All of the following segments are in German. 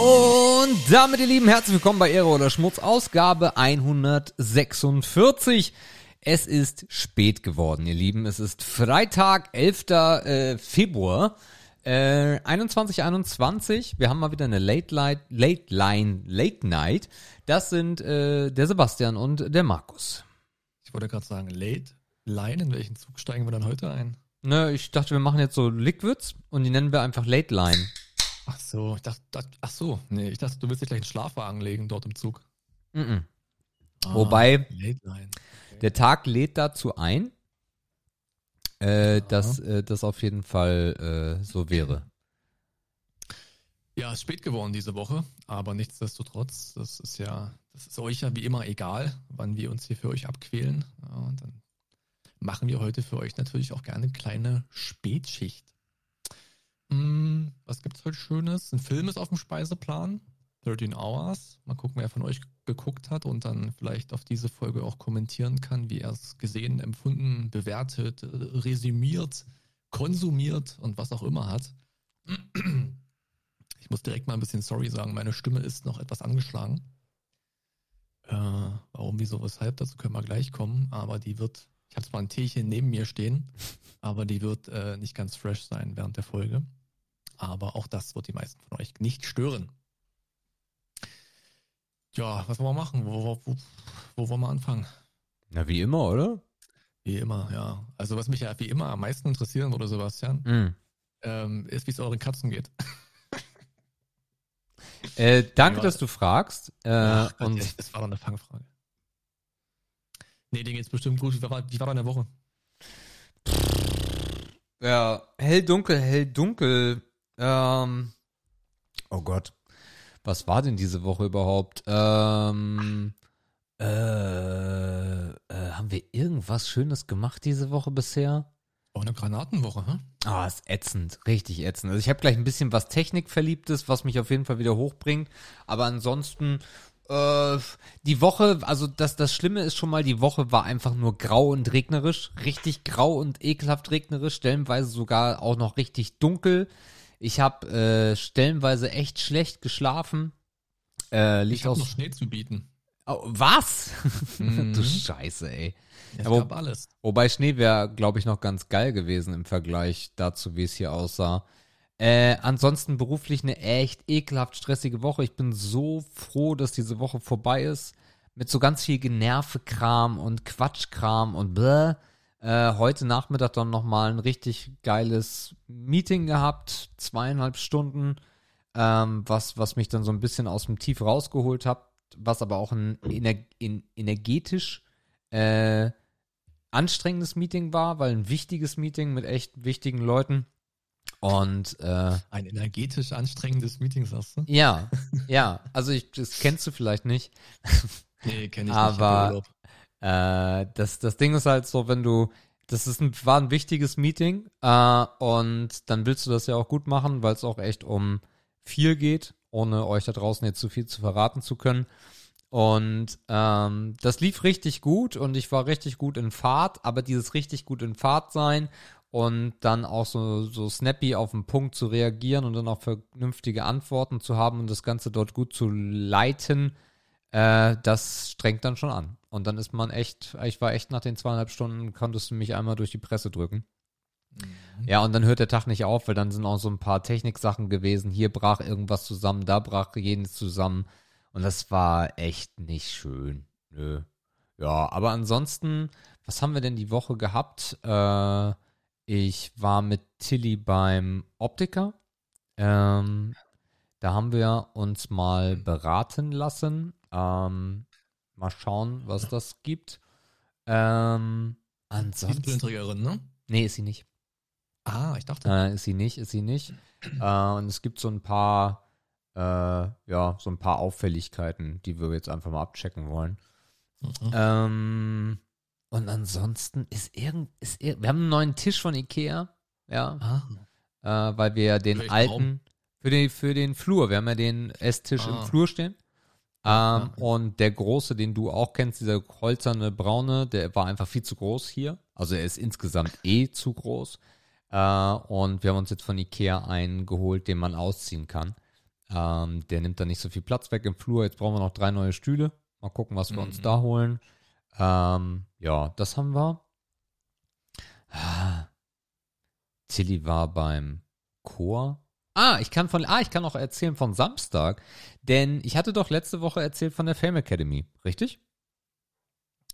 Und damit, ihr Lieben, herzlich willkommen bei Ehre oder Schmutz, Ausgabe 146. Es ist spät geworden, ihr Lieben. Es ist Freitag, 11. Äh, Februar. Äh, 2121. Wir haben mal wieder eine Late Light, Late Line, Late Night. Das sind äh, der Sebastian und der Markus. Ich wollte gerade sagen, Late Line, in welchen Zug steigen wir dann heute ein? Ne, ich dachte, wir machen jetzt so Liquids und die nennen wir einfach Late Line. Ach so, ich dachte, ach so, nee, ich dachte, du willst dich gleich einen Schlafwagen legen dort im Zug. Mm -mm. Ah, Wobei- Line. Der Tag lädt dazu ein, äh, dass äh, das auf jeden Fall äh, so wäre. Ja, es ist spät geworden diese Woche, aber nichtsdestotrotz, das ist ja, das ist euch ja wie immer egal, wann wir uns hier für euch abquälen. Ja, und dann machen wir heute für euch natürlich auch gerne eine kleine Spätschicht. Hm, was gibt's heute Schönes? Ein Film ist auf dem Speiseplan. 13 Hours. Mal gucken, wer von euch geguckt hat und dann vielleicht auf diese Folge auch kommentieren kann, wie er es gesehen, empfunden, bewertet, äh, resümiert, konsumiert und was auch immer hat. Ich muss direkt mal ein bisschen sorry sagen, meine Stimme ist noch etwas angeschlagen. Äh, warum, wieso, weshalb, dazu können wir gleich kommen, aber die wird, ich habe zwar ein Teechen neben mir stehen, aber die wird äh, nicht ganz fresh sein während der Folge. Aber auch das wird die meisten von euch nicht stören. Ja, was wollen wir machen? Wo, wo, wo, wo wollen wir anfangen? Na, wie immer, oder? Wie immer, ja. Also was mich ja wie immer am meisten interessieren würde, Sebastian, Mm. ähm, ist, wie es euren Katzen geht. Äh, danke, dass du fragst. Äh, Ach Gott, und das war doch eine Fangfrage. Nee, denen geht's bestimmt gut. Wie war, wie war deine Woche? ja, hell dunkel, hell dunkel. Ähm, oh Gott, was war denn diese Woche überhaupt? Ähm, äh, äh, haben wir irgendwas Schönes gemacht diese Woche bisher? Auch eine Granatenwoche, hä? Ah, ist ätzend, richtig ätzend. Also ich habe gleich ein bisschen was Technikverliebtes, was mich auf jeden Fall wieder hochbringt. Aber ansonsten, äh, die Woche, also das, das Schlimme ist schon mal, die Woche war einfach nur grau und regnerisch. Richtig grau und ekelhaft regnerisch, stellenweise sogar auch noch richtig dunkel. Ich habe äh, stellenweise echt schlecht geschlafen. Äh, Ich liegt habe aus. noch Schnee zu bieten. Oh, was? Mhm. du Scheiße, ey. Es Aber- gab alles. Wobei Schnee wäre, glaube ich, noch ganz geil gewesen im Vergleich dazu, wie es hier aussah. Äh, ansonsten beruflich eine echt ekelhaft stressige Woche. Ich bin so froh, dass diese Woche vorbei ist. Mit so ganz viel Genervekram und Quatschkram und bläh. Äh, heute Nachmittag dann nochmal ein richtig geiles Meeting gehabt. Zweieinhalb Stunden. Ähm, was, was mich dann so ein bisschen aus dem Tief rausgeholt hat. Was aber auch ein ener in, energetisch äh, anstrengendes Meeting war, weil ein wichtiges Meeting mit echt wichtigen Leuten. Und äh, Ein energetisch anstrengendes Meeting, sagst du? ja, ja, also ich, das kennst du vielleicht nicht. Nee, kenne ich Aber- nicht. Äh, das, das Ding ist halt so, wenn du, das ist ein, war ein wichtiges Meeting äh, und dann willst du das ja auch gut machen, weil es auch echt um viel geht, ohne euch da draußen jetzt zu viel zu verraten zu können. Und ähm, das lief richtig gut und ich war richtig gut in Fahrt, aber dieses richtig gut in Fahrt sein und dann auch so, so snappy auf den Punkt zu reagieren und dann auch vernünftige Antworten zu haben und das Ganze dort gut zu leiten, äh, das strengt dann schon an. Und dann ist man echt, ich war echt nach den zweieinhalb Stunden, konntest du mich einmal durch die Presse drücken. Mhm. Ja, und dann hört der Tag nicht auf, weil dann sind auch so ein paar Techniksachen gewesen. Hier brach irgendwas zusammen, da brach jenes zusammen. Und das war echt nicht schön. Nö. Ja, aber ansonsten, was haben wir denn die Woche gehabt? Äh, ich war mit Tilly beim Optiker. Ähm, da haben wir uns mal beraten lassen. Ähm, mal schauen, was das gibt. Ähm, ansonsten. Brillenträgerin, ne? Nee, ist sie nicht. Ah, ich dachte. Äh, ist sie nicht, ist sie nicht. Äh, und es gibt so ein paar, äh, ja, so ein paar Auffälligkeiten, die wir jetzt einfach mal abchecken wollen. Mhm. Ähm, und ansonsten ist irgend, ist ir wir haben einen neuen Tisch von Ikea, ja, Ah, äh, weil wir den welchen alten, Raum? für den, für den Flur, wir haben ja den Esstisch im Ah. Flur stehen. Ähm, Ja. Und der große, den du auch kennst, dieser holzerne braune, der war einfach viel zu groß hier. Also er ist insgesamt eh zu groß. Äh, und wir haben uns jetzt von Ikea einen geholt, den man ausziehen kann. Ähm, der nimmt dann nicht so viel Platz weg im Flur. Jetzt brauchen wir noch drei neue Stühle. Mal gucken, was wir mhm. uns da holen. Ähm, ja, das haben wir. Ah. Tilly war beim Chor. Ah, ich kann von, ah, ich kann auch erzählen von Samstag, denn ich hatte doch letzte Woche erzählt von der Fame Academy, richtig?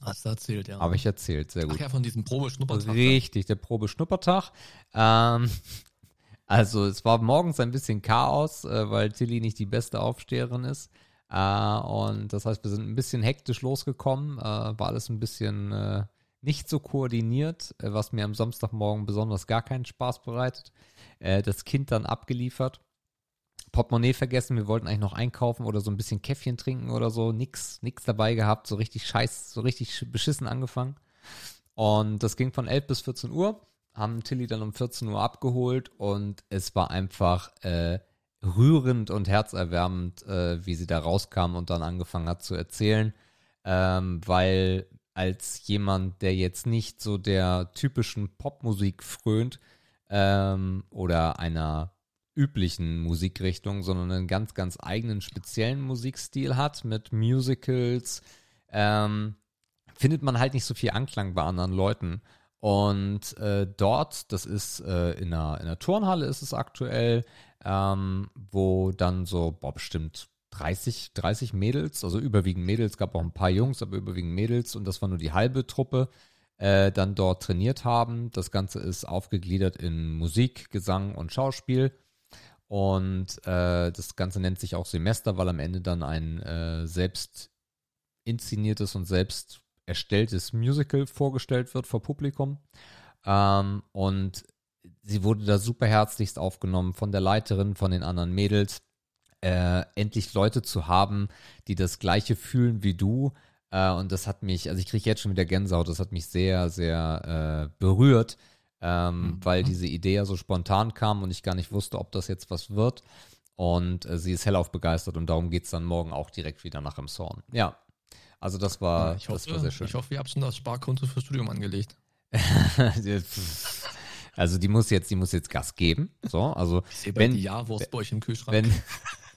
Hast du erzählt, ja. Habe ich erzählt, sehr gut. Ach ja, von diesem Probeschnuppertag. Richtig, der Probeschnuppertag. Ähm, also es war morgens ein bisschen Chaos, äh, weil Tilly nicht die beste Aufsteherin ist. Äh, und das heißt, wir sind ein bisschen hektisch losgekommen, äh, war alles ein bisschen äh, nicht so koordiniert, äh, was mir am Samstagmorgen besonders gar keinen Spaß bereitet. Äh, das Kind dann abgeliefert. Portemonnaie vergessen, wir wollten eigentlich noch einkaufen oder so ein bisschen Käffchen trinken oder so, nix, nix dabei gehabt, so richtig scheiß, so richtig beschissen angefangen. Und das ging von 11 bis 14 Uhr, haben Tilly dann um 14 Uhr abgeholt und es war einfach äh, rührend und herzerwärmend, äh, wie sie da rauskam und dann angefangen hat zu erzählen, ähm, weil als jemand, der jetzt nicht so der typischen Popmusik frönt ähm, oder einer üblichen Musikrichtung, sondern einen ganz, ganz eigenen speziellen Musikstil hat mit Musicals, ähm, findet man halt nicht so viel Anklang bei anderen Leuten. Und äh, dort, das ist äh, in, einer, in einer Turnhalle ist es aktuell, ähm, wo dann so, boah, bestimmt 30, 30 Mädels, also überwiegend Mädels, gab auch ein paar Jungs, aber überwiegend Mädels und das war nur die halbe Truppe, äh, dann dort trainiert haben. Das Ganze ist aufgegliedert in Musik, Gesang und Schauspiel. Und äh, das Ganze nennt sich auch Semester, weil am Ende dann ein äh, selbst inszeniertes und selbst erstelltes Musical vorgestellt wird vor Publikum. Ähm, und sie wurde da super herzlichst aufgenommen von der Leiterin, von den anderen Mädels äh, endlich Leute zu haben, die das Gleiche fühlen wie du. Äh, und das hat mich, also ich kriege jetzt schon wieder Gänsehaut, das hat mich sehr, sehr äh, berührt, ähm, mhm. weil diese Idee ja so spontan kam und ich gar nicht wusste, ob das jetzt was wird. Und äh, sie ist hellauf begeistert und darum geht es dann morgen auch direkt wieder nach im Zorn. Ja, also das war, ja, hoffe, das war sehr schön. Ich hoffe, ihr habt schon das Sparkonto fürs Studium angelegt. also die muss jetzt, die muss jetzt Gas geben. So, also ich wenn die Jahrwurst bei euch im Kühlschrank. Wenn,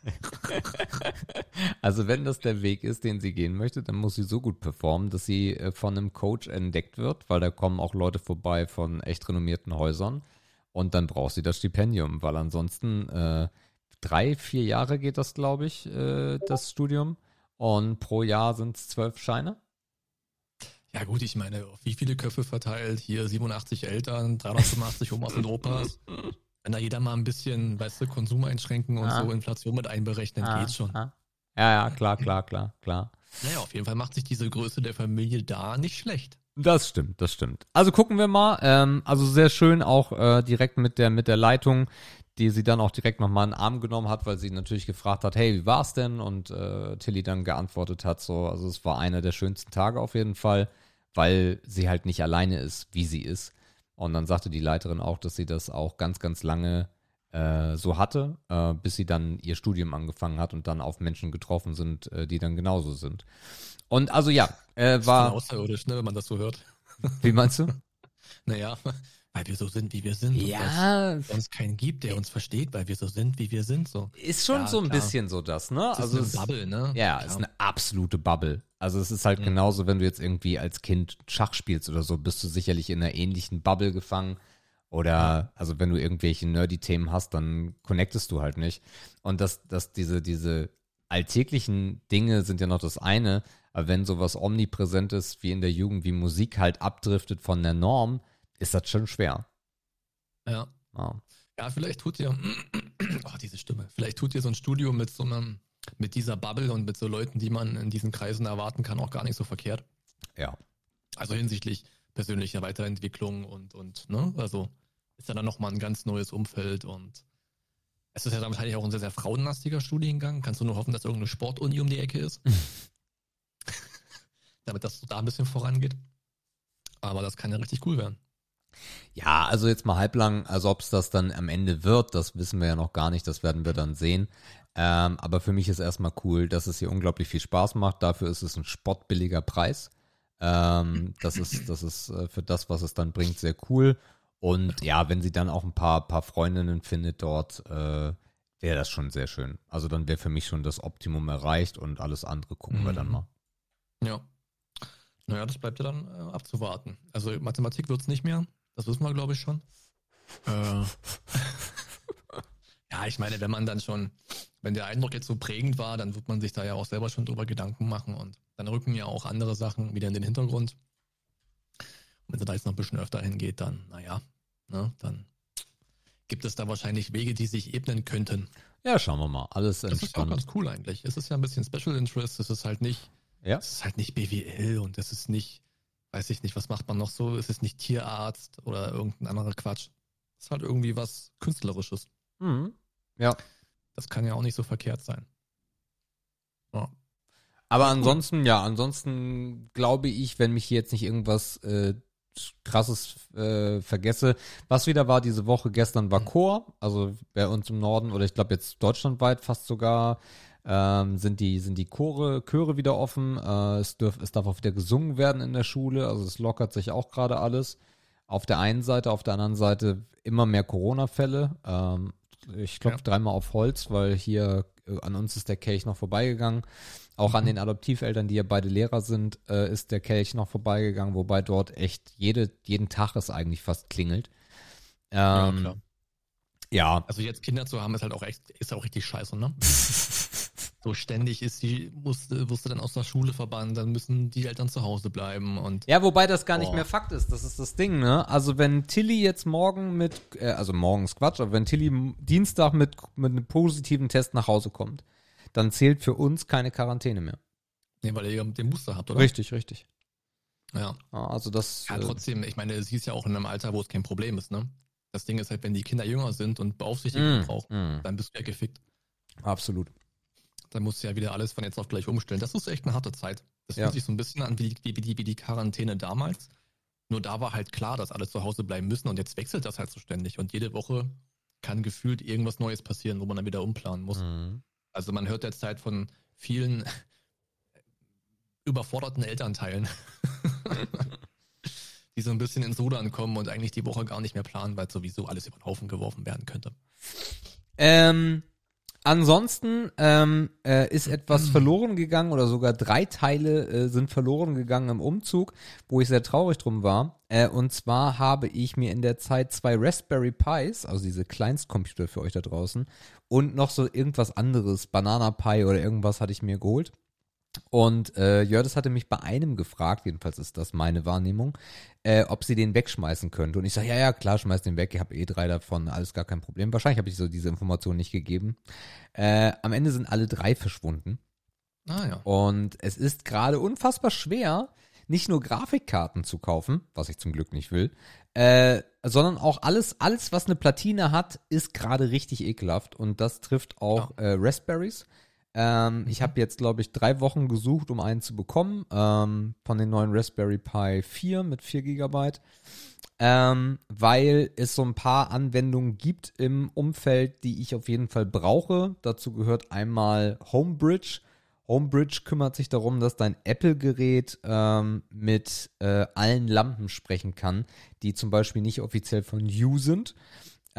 also wenn das der Weg ist, den sie gehen möchte, dann muss sie so gut performen, dass sie äh, von einem Coach entdeckt wird, weil da kommen auch Leute vorbei von echt renommierten Häusern. Und dann braucht sie das Stipendium, weil ansonsten äh, drei, vier Jahre geht das, glaube ich, äh, das Studium. Und pro Jahr sind es zwölf Scheine. Ja gut, ich meine, wie viele Köpfe verteilt? Hier 87 Eltern, 385 Omas und Opas. Wenn da jeder mal ein bisschen, weißt du, Konsum einschränken und ah. so Inflation mit einberechnen, ah. geht's schon. Ah. Ja, ja, klar, klar, klar, klar. Naja, auf jeden Fall macht sich diese Größe der Familie da nicht schlecht. Das stimmt, das stimmt. Also gucken wir mal. Ähm, also sehr schön auch äh, direkt mit der mit der Leitung, die sie dann auch direkt nochmal in den Arm genommen hat, weil sie natürlich gefragt hat, hey, wie war's denn? Und äh, Tilly dann geantwortet hat, so, also es war einer der schönsten Tage auf jeden Fall, weil sie halt nicht alleine ist, wie sie ist. Und dann sagte die Leiterin auch, dass sie das auch ganz, ganz lange äh, so hatte, äh, bis sie dann ihr Studium angefangen hat und dann auf Menschen getroffen sind, äh, die dann genauso sind. Und also ja, äh, war. Das ist außerirdisch, ne, wenn man das so hört. Wie meinst du? naja, weil wir so sind, wie wir sind. Ja. Und es keinen gibt, der uns versteht, weil wir so sind, wie wir sind. So. Ist schon ja, so ein klar. bisschen so das, ne? Das also ist eine Bubble, ne? Ja, klar. ist eine absolute Bubble. Also es ist halt mhm. genauso, wenn du jetzt irgendwie als Kind Schach spielst oder so, bist du sicherlich in einer ähnlichen Bubble gefangen. Oder, ja. also wenn du irgendwelche Nerdy-Themen hast, dann connectest du halt nicht. Und dass, dass diese, diese alltäglichen Dinge sind ja noch das eine, aber wenn sowas omnipräsent ist wie in der Jugend, wie Musik halt abdriftet von der Norm, ist das schon schwer. Ja. Ja, ja vielleicht tut ihr, oh, diese Stimme, vielleicht tut ihr so ein Studio mit so einem, mit dieser Bubble und mit so Leuten, die man in diesen Kreisen erwarten kann, auch gar nicht so verkehrt. Ja. Also hinsichtlich persönlicher Weiterentwicklung und, und, ne, also ist ja dann nochmal ein ganz neues Umfeld und es ist ja dann wahrscheinlich auch ein sehr, sehr frauenlastiger Studiengang. Kannst du nur hoffen, dass irgendeine Sportuni um die Ecke ist? Damit das da ein bisschen vorangeht. Aber das kann ja richtig cool werden. Ja, also jetzt mal halblang, also ob es das dann am Ende wird, das wissen wir ja noch gar nicht, das werden wir dann sehen. Ähm, aber für mich ist erstmal cool, dass es hier unglaublich viel Spaß macht. Dafür ist es ein spottbilliger Preis. Ähm, das ist, das ist äh, für das, was es dann bringt, sehr cool. Und ja, wenn sie dann auch ein paar, paar Freundinnen findet dort, äh, wäre das schon sehr schön. Also dann wäre für mich schon das Optimum erreicht und alles andere gucken wir dann Mhm. mal. Ja. Naja, das bleibt ja dann äh, abzuwarten. Also Mathematik wird's nicht mehr. Das wissen wir, glaube ich, schon. Äh, ja, ich meine, wenn man dann schon, wenn der Eindruck jetzt so prägend war, dann wird man sich da ja auch selber schon drüber Gedanken machen und dann rücken ja auch andere Sachen wieder in den Hintergrund. Und wenn es da jetzt noch ein bisschen öfter hingeht, dann, naja, ne, dann gibt es da wahrscheinlich Wege, die sich ebnen könnten. Ja, schauen wir mal. Alles Das ist auch entspannt. ganz cool eigentlich. Es ist ja ein bisschen Special Interest, es ist halt nicht Ja. es ist halt nicht BWL und es ist nicht, weiß ich nicht, was macht man noch so? Es ist nicht Tierarzt oder irgendein anderer Quatsch. Es ist halt irgendwie was Künstlerisches. Mhm. Ja. Das kann ja auch nicht so verkehrt sein. Ja. Aber ansonsten, ja, ansonsten glaube ich, wenn mich hier jetzt nicht irgendwas äh, krasses äh, vergesse, was wieder war diese Woche, gestern war Mhm. Chor, also bei uns im Norden oder ich glaube jetzt deutschlandweit fast sogar, ähm, sind die, sind die Chore, Chöre wieder offen, äh, es, dürf, es darf auch wieder gesungen werden in der Schule, also es lockert sich auch gerade alles. Auf der einen Seite, auf der anderen Seite immer mehr Corona-Fälle. Ähm, ich klopfe Ja. dreimal auf Holz, weil hier äh, an uns ist der Kelch noch vorbeigegangen. Auch an Mhm. den Adoptiveltern, die ja beide Lehrer sind, äh, ist der Kelch noch vorbeigegangen, wobei dort echt jede, jeden Tag es eigentlich fast klingelt. Ja, Ähm, klar. ja, Also jetzt Kinder zu haben, ist halt auch echt, ist auch richtig scheiße, ne? so ständig ist die, musste, wirst du dann aus der Schule verbannt, dann müssen die Eltern zu Hause bleiben und Ja, wobei das gar nicht mehr Fakt ist. Das ist das Ding, ne? Also wenn Tilly jetzt morgen mit, äh, also morgens Quatsch, aber wenn Tilly Dienstag mit, mit einem positiven Test nach Hause kommt, dann zählt für uns keine Quarantäne mehr. nee, weil ihr den Booster habt, oder? Richtig, richtig. Ja. Ja, also das. Ja, äh, trotzdem, ich meine, sie ist ja auch in einem Alter, wo es kein Problem ist, ne? Das Ding ist halt, wenn die Kinder jünger sind und Beaufsichtigung mm, brauchen, mm, dann bist du ja gefickt. absolut. Dann musst du ja wieder alles von jetzt auf gleich umstellen. Das ist echt eine harte Zeit. Das Ja. fühlt sich so ein bisschen an wie, wie, wie, wie die Quarantäne damals. Nur da war halt klar, dass alle zu Hause bleiben müssen und jetzt wechselt das halt so ständig. Und jede Woche kann gefühlt irgendwas Neues passieren, wo man dann wieder umplanen muss. Mhm. Also man hört derzeit von vielen überforderten Elternteilen, die so ein bisschen ins Rudern kommen und eigentlich die Woche gar nicht mehr planen, weil sowieso alles über den Haufen geworfen werden könnte. Ähm, ansonsten ähm, äh, ist etwas verloren gegangen oder sogar drei Teile äh, sind verloren gegangen im Umzug, wo ich sehr traurig drum war. Äh, und zwar habe ich mir in der Zeit zwei Raspberry Pis, also diese Kleinstcomputer für euch da draußen, und noch so irgendwas anderes, Banana Pi oder irgendwas hatte ich mir geholt. Und äh, Jördes hatte mich bei einem gefragt, jedenfalls ist das meine Wahrnehmung, äh, ob sie den wegschmeißen könnte. Und ich sage, ja, ja, klar, schmeiß den weg, ich habe eh drei davon, alles gar kein Problem. Wahrscheinlich habe ich so diese Information nicht gegeben. Äh, am Ende sind alle drei verschwunden. Ah ja. Und es ist gerade unfassbar schwer, nicht nur Grafikkarten zu kaufen, was ich zum Glück nicht will, äh, sondern auch alles, alles, was eine Platine hat, ist gerade richtig ekelhaft. Und das trifft auch äh, Raspberries. Ähm, Ich habe jetzt, glaube ich, drei Wochen gesucht, um einen zu bekommen. Ähm, von den neuen Raspberry Pi 4 mit 4 Gigabyte. Ähm, weil es so ein paar Anwendungen gibt im Umfeld, die ich auf jeden Fall brauche. Dazu gehört einmal Homebridge. Homebridge kümmert sich darum, dass dein Apple-Gerät ähm, mit äh, allen Lampen sprechen kann, die zum Beispiel nicht offiziell von You sind.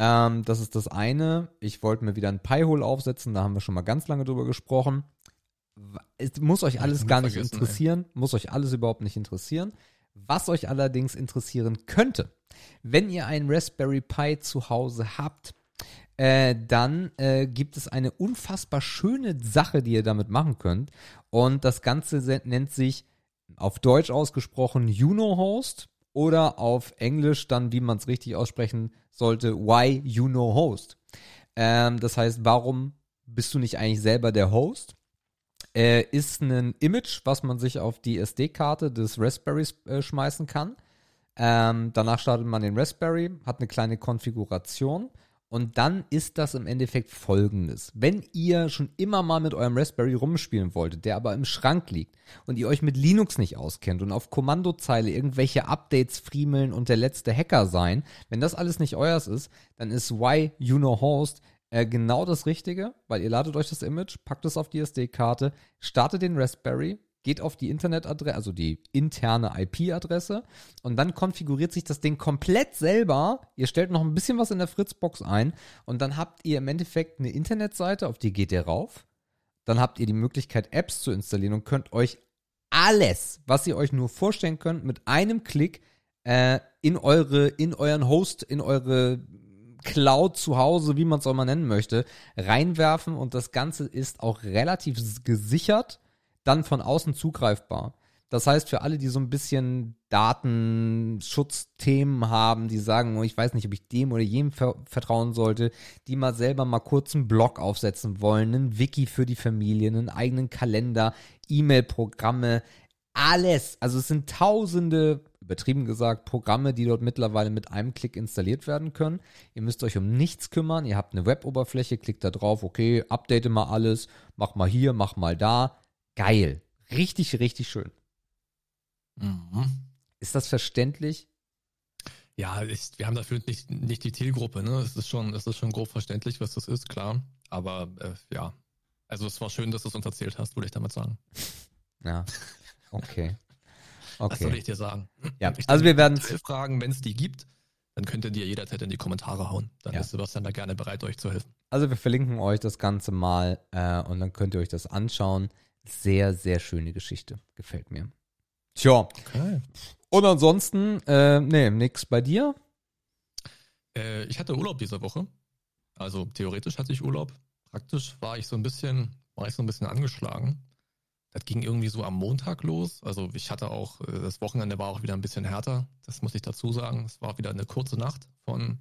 Ähm, das ist das eine. Ich wollte mir wieder ein Pi-Hole aufsetzen, da haben wir schon mal ganz lange drüber gesprochen. Es muss euch alles gar nicht vergessen, ey. interessieren, muss euch alles überhaupt nicht interessieren. Was euch allerdings interessieren könnte, wenn ihr einen Raspberry Pi zu Hause habt, äh, dann äh, gibt es eine unfassbar schöne Sache, die ihr damit machen könnt. Und das Ganze nennt sich auf Deutsch ausgesprochen Uno-Host oder auf Englisch dann, wie man es richtig aussprechen sollte, Why Uno-Host. Ähm, das heißt, warum bist du nicht eigentlich selber der Host? Äh, ist ein Image, was man sich auf die SD-Karte des Raspberries äh, schmeißen kann. Ähm, danach startet man den Raspberry, hat eine kleine Konfiguration und dann ist das im Endeffekt folgendes. Wenn ihr schon immer mal mit eurem Raspberry rumspielen wolltet, der aber im Schrank liegt und ihr euch mit Linux nicht auskennt und auf Kommandozeile irgendwelche Updates friemeln und der letzte Hacker sein, wenn das alles nicht euers ist, dann ist Why You Know Host äh, genau das Richtige, weil ihr ladet euch das Image, packt es auf die SD-Karte, startet den Raspberry, geht auf die Internetadresse, also die interne IP-Adresse und dann konfiguriert sich das Ding komplett selber. Ihr stellt noch ein bisschen was in der Fritzbox ein und dann habt ihr im Endeffekt eine Internetseite, auf die geht ihr rauf. Dann habt ihr die Möglichkeit, Apps zu installieren und könnt euch alles, was ihr euch nur vorstellen könnt, mit einem Klick äh, in eure, in euren Host, in eure Cloud zu Hause, wie man es auch mal nennen möchte, reinwerfen und das Ganze ist auch relativ gesichert dann von außen zugreifbar. Das heißt, für alle, die so ein bisschen Datenschutzthemen haben, die sagen, oh, ich weiß nicht, ob ich dem oder jedem ver vertrauen sollte, die mal selber mal kurz einen Blog aufsetzen wollen, einen Wiki für die Familie, einen eigenen Kalender, E-Mail-Programme, alles. Also es sind tausende, übertrieben gesagt, Programme, die dort mittlerweile mit einem Klick installiert werden können. Ihr müsst euch um nichts kümmern. Ihr habt eine Web-Oberfläche, klickt da drauf, okay, update mal alles, mach mal hier, mach mal da geil. Richtig, richtig schön. Mhm. Ist das verständlich? Ja, ich, wir haben dafür nicht, nicht die Zielgruppe, ne? Es ist schon, es ist schon grob verständlich, was das ist, klar. Aber äh, ja. Also es war schön, dass du es uns erzählt hast, würde ich damit sagen. Ja. Okay. Okay. Was soll ich dir sagen? Ja, also wir werden Fragen, wenn es die gibt, dann könnt ihr dir jederzeit in die Kommentare hauen. Dann ja. ist Sebastian da gerne bereit, euch zu helfen. Also wir verlinken euch das Ganze mal äh, und dann könnt ihr euch das anschauen. Sehr, sehr schöne Geschichte. Gefällt mir. Tja. Okay. Und ansonsten, äh, nee, nix bei dir? Äh, ich hatte Urlaub diese Woche. Also theoretisch hatte ich Urlaub. Praktisch war ich so ein bisschen, war ich so ein bisschen angeschlagen. Das ging irgendwie so am Montag los. Also ich hatte auch, äh, das Wochenende war auch wieder ein bisschen härter. Das muss ich dazu sagen. Es war wieder eine kurze Nacht von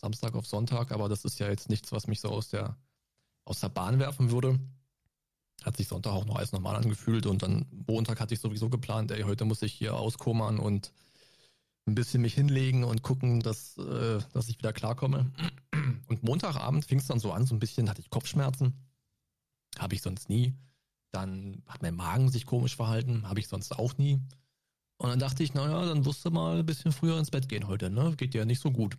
Samstag auf Sonntag, aber das ist ja jetzt nichts, was mich so aus der, aus der Bahn werfen würde hat sich Sonntag auch noch alles normal angefühlt und dann Montag hatte ich sowieso geplant, ey, heute muss ich hier auskommern und ein bisschen mich hinlegen und gucken, dass, äh, dass ich wieder klarkomme. Und Montagabend fing es dann so an, so ein bisschen hatte ich Kopfschmerzen. Habe ich sonst nie. Dann hat mein Magen sich komisch verhalten, habe ich sonst auch nie. Und dann dachte ich, naja, dann wirst du mal ein bisschen früher ins Bett gehen heute, ne? Geht dir nicht so gut.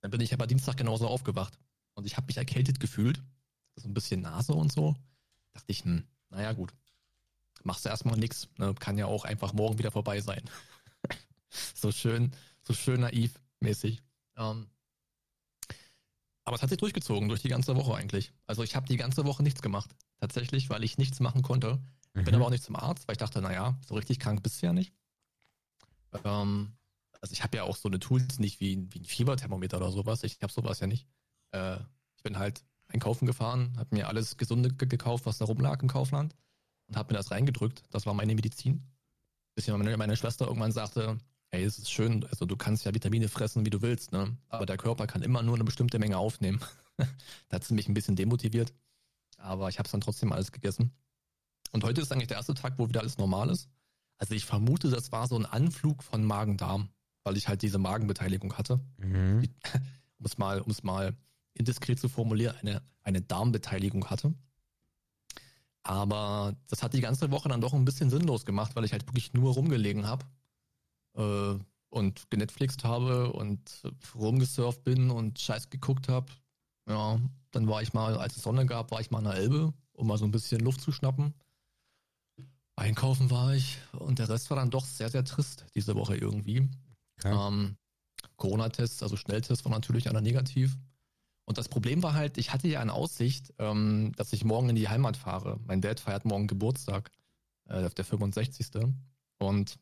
Dann bin ich aber Dienstag genauso aufgewacht. Und ich habe mich erkältet gefühlt. So ein bisschen Nase und so. Dachte ich, hm, naja, gut. Machst du erstmal nichts. Ne? Kann ja auch einfach morgen wieder vorbei sein. so schön, so schön naiv mäßig. Ähm, aber es hat sich durchgezogen, durch die ganze Woche eigentlich. Also ich habe die ganze Woche nichts gemacht. Tatsächlich, weil ich nichts machen konnte. Mhm. Bin aber auch nicht zum Arzt, weil ich dachte, naja, so richtig krank bist du ja nicht. Ähm, also ich habe ja auch so eine Tools nicht wie, wie ein Fieberthermometer oder sowas. Ich habe sowas ja nicht. Äh, ich bin halt einkaufen gefahren, habe mir alles Gesunde gekauft, was da rumlag im Kaufland und habe mir das reingedrückt. Das war meine Medizin. Bis meine, meine Schwester irgendwann sagte, hey, es ist schön, also du kannst ja Vitamine fressen, wie du willst, ne? aber der Körper kann immer nur eine bestimmte Menge aufnehmen. da hat sie mich ein bisschen demotiviert, aber ich habe es dann trotzdem alles gegessen. Und heute ist eigentlich der erste Tag, wo wieder alles normal ist. Also ich vermute, das war so ein Anflug von Magen-Darm, weil ich halt diese Magenbeteiligung hatte. Mhm. Um es mal, um es mal indiskret zu formulieren, eine, eine Darmbeteiligung hatte. Aber das hat die ganze Woche dann doch ein bisschen sinnlos gemacht, weil ich halt wirklich nur rumgelegen habe äh, und genetflixt habe und rumgesurft bin und Scheiß geguckt habe. Ja, dann war ich mal, als es Sonne gab, war ich mal an der Elbe, um mal so ein bisschen Luft zu schnappen. Einkaufen war ich und der Rest war dann doch sehr, sehr trist diese Woche irgendwie. Okay. Ähm, Corona-Tests, also Schnelltests waren natürlich alle negativ. Und das Problem war halt, ich hatte ja eine Aussicht, ähm, dass ich morgen in die Heimat fahre. Mein Dad feiert morgen Geburtstag, äh, der 65. Und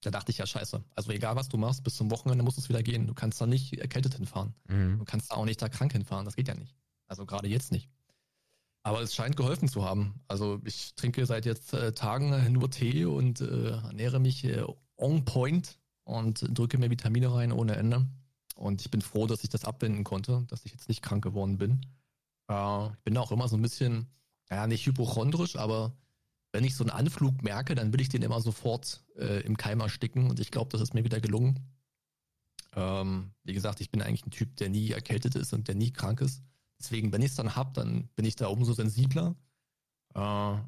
da dachte ich ja, scheiße. Also egal, was du machst, bis zum Wochenende muss es wieder gehen. Du kannst da nicht erkältet hinfahren. Mhm. Du kannst da auch nicht da krank hinfahren. Das geht ja nicht. Also gerade jetzt nicht. Aber es scheint geholfen zu haben. Also ich trinke seit jetzt äh, Tagen nur Tee und äh, ernähre mich äh, on point und drücke mir Vitamine rein ohne Ende. Und ich bin froh, dass ich das abwenden konnte, dass ich jetzt nicht krank geworden bin. Äh, ich bin da auch immer so ein bisschen, ja, nicht hypochondrisch, aber wenn ich so einen Anflug merke, dann will ich den immer sofort äh, im Keim ersticken und ich glaube, das ist mir wieder gelungen. Ähm, wie gesagt, ich bin eigentlich ein Typ, der nie erkältet ist und der nie krank ist. Deswegen, wenn ich es dann habe, dann bin ich da umso sensibler. Äh,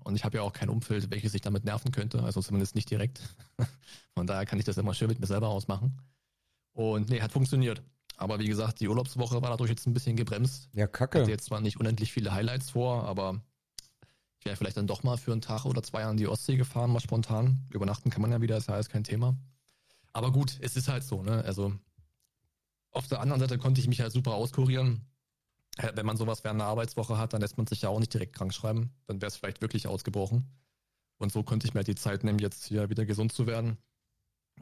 und ich habe ja auch kein Umfeld, welches sich damit nerven könnte, also zumindest nicht direkt. Von daher kann ich das immer schön mit mir selber ausmachen. Und nee, hat funktioniert. Aber wie gesagt, die Urlaubswoche war dadurch jetzt ein bisschen gebremst. Ja, kacke. Hatte jetzt zwar nicht unendlich viele Highlights vor, aber Ich wäre vielleicht dann doch mal für einen Tag oder zwei an die Ostsee gefahren, mal spontan. Übernachten kann man ja wieder, ist ja alles kein Thema. Aber gut, es ist halt so, ne? Also auf der anderen Seite konnte ich mich halt super auskurieren. Wenn man sowas während einer Arbeitswoche hat, dann lässt man sich ja auch nicht direkt krank schreiben. Dann wäre es vielleicht wirklich ausgebrochen. Und so konnte ich mir halt die Zeit nehmen, jetzt hier wieder gesund zu werden.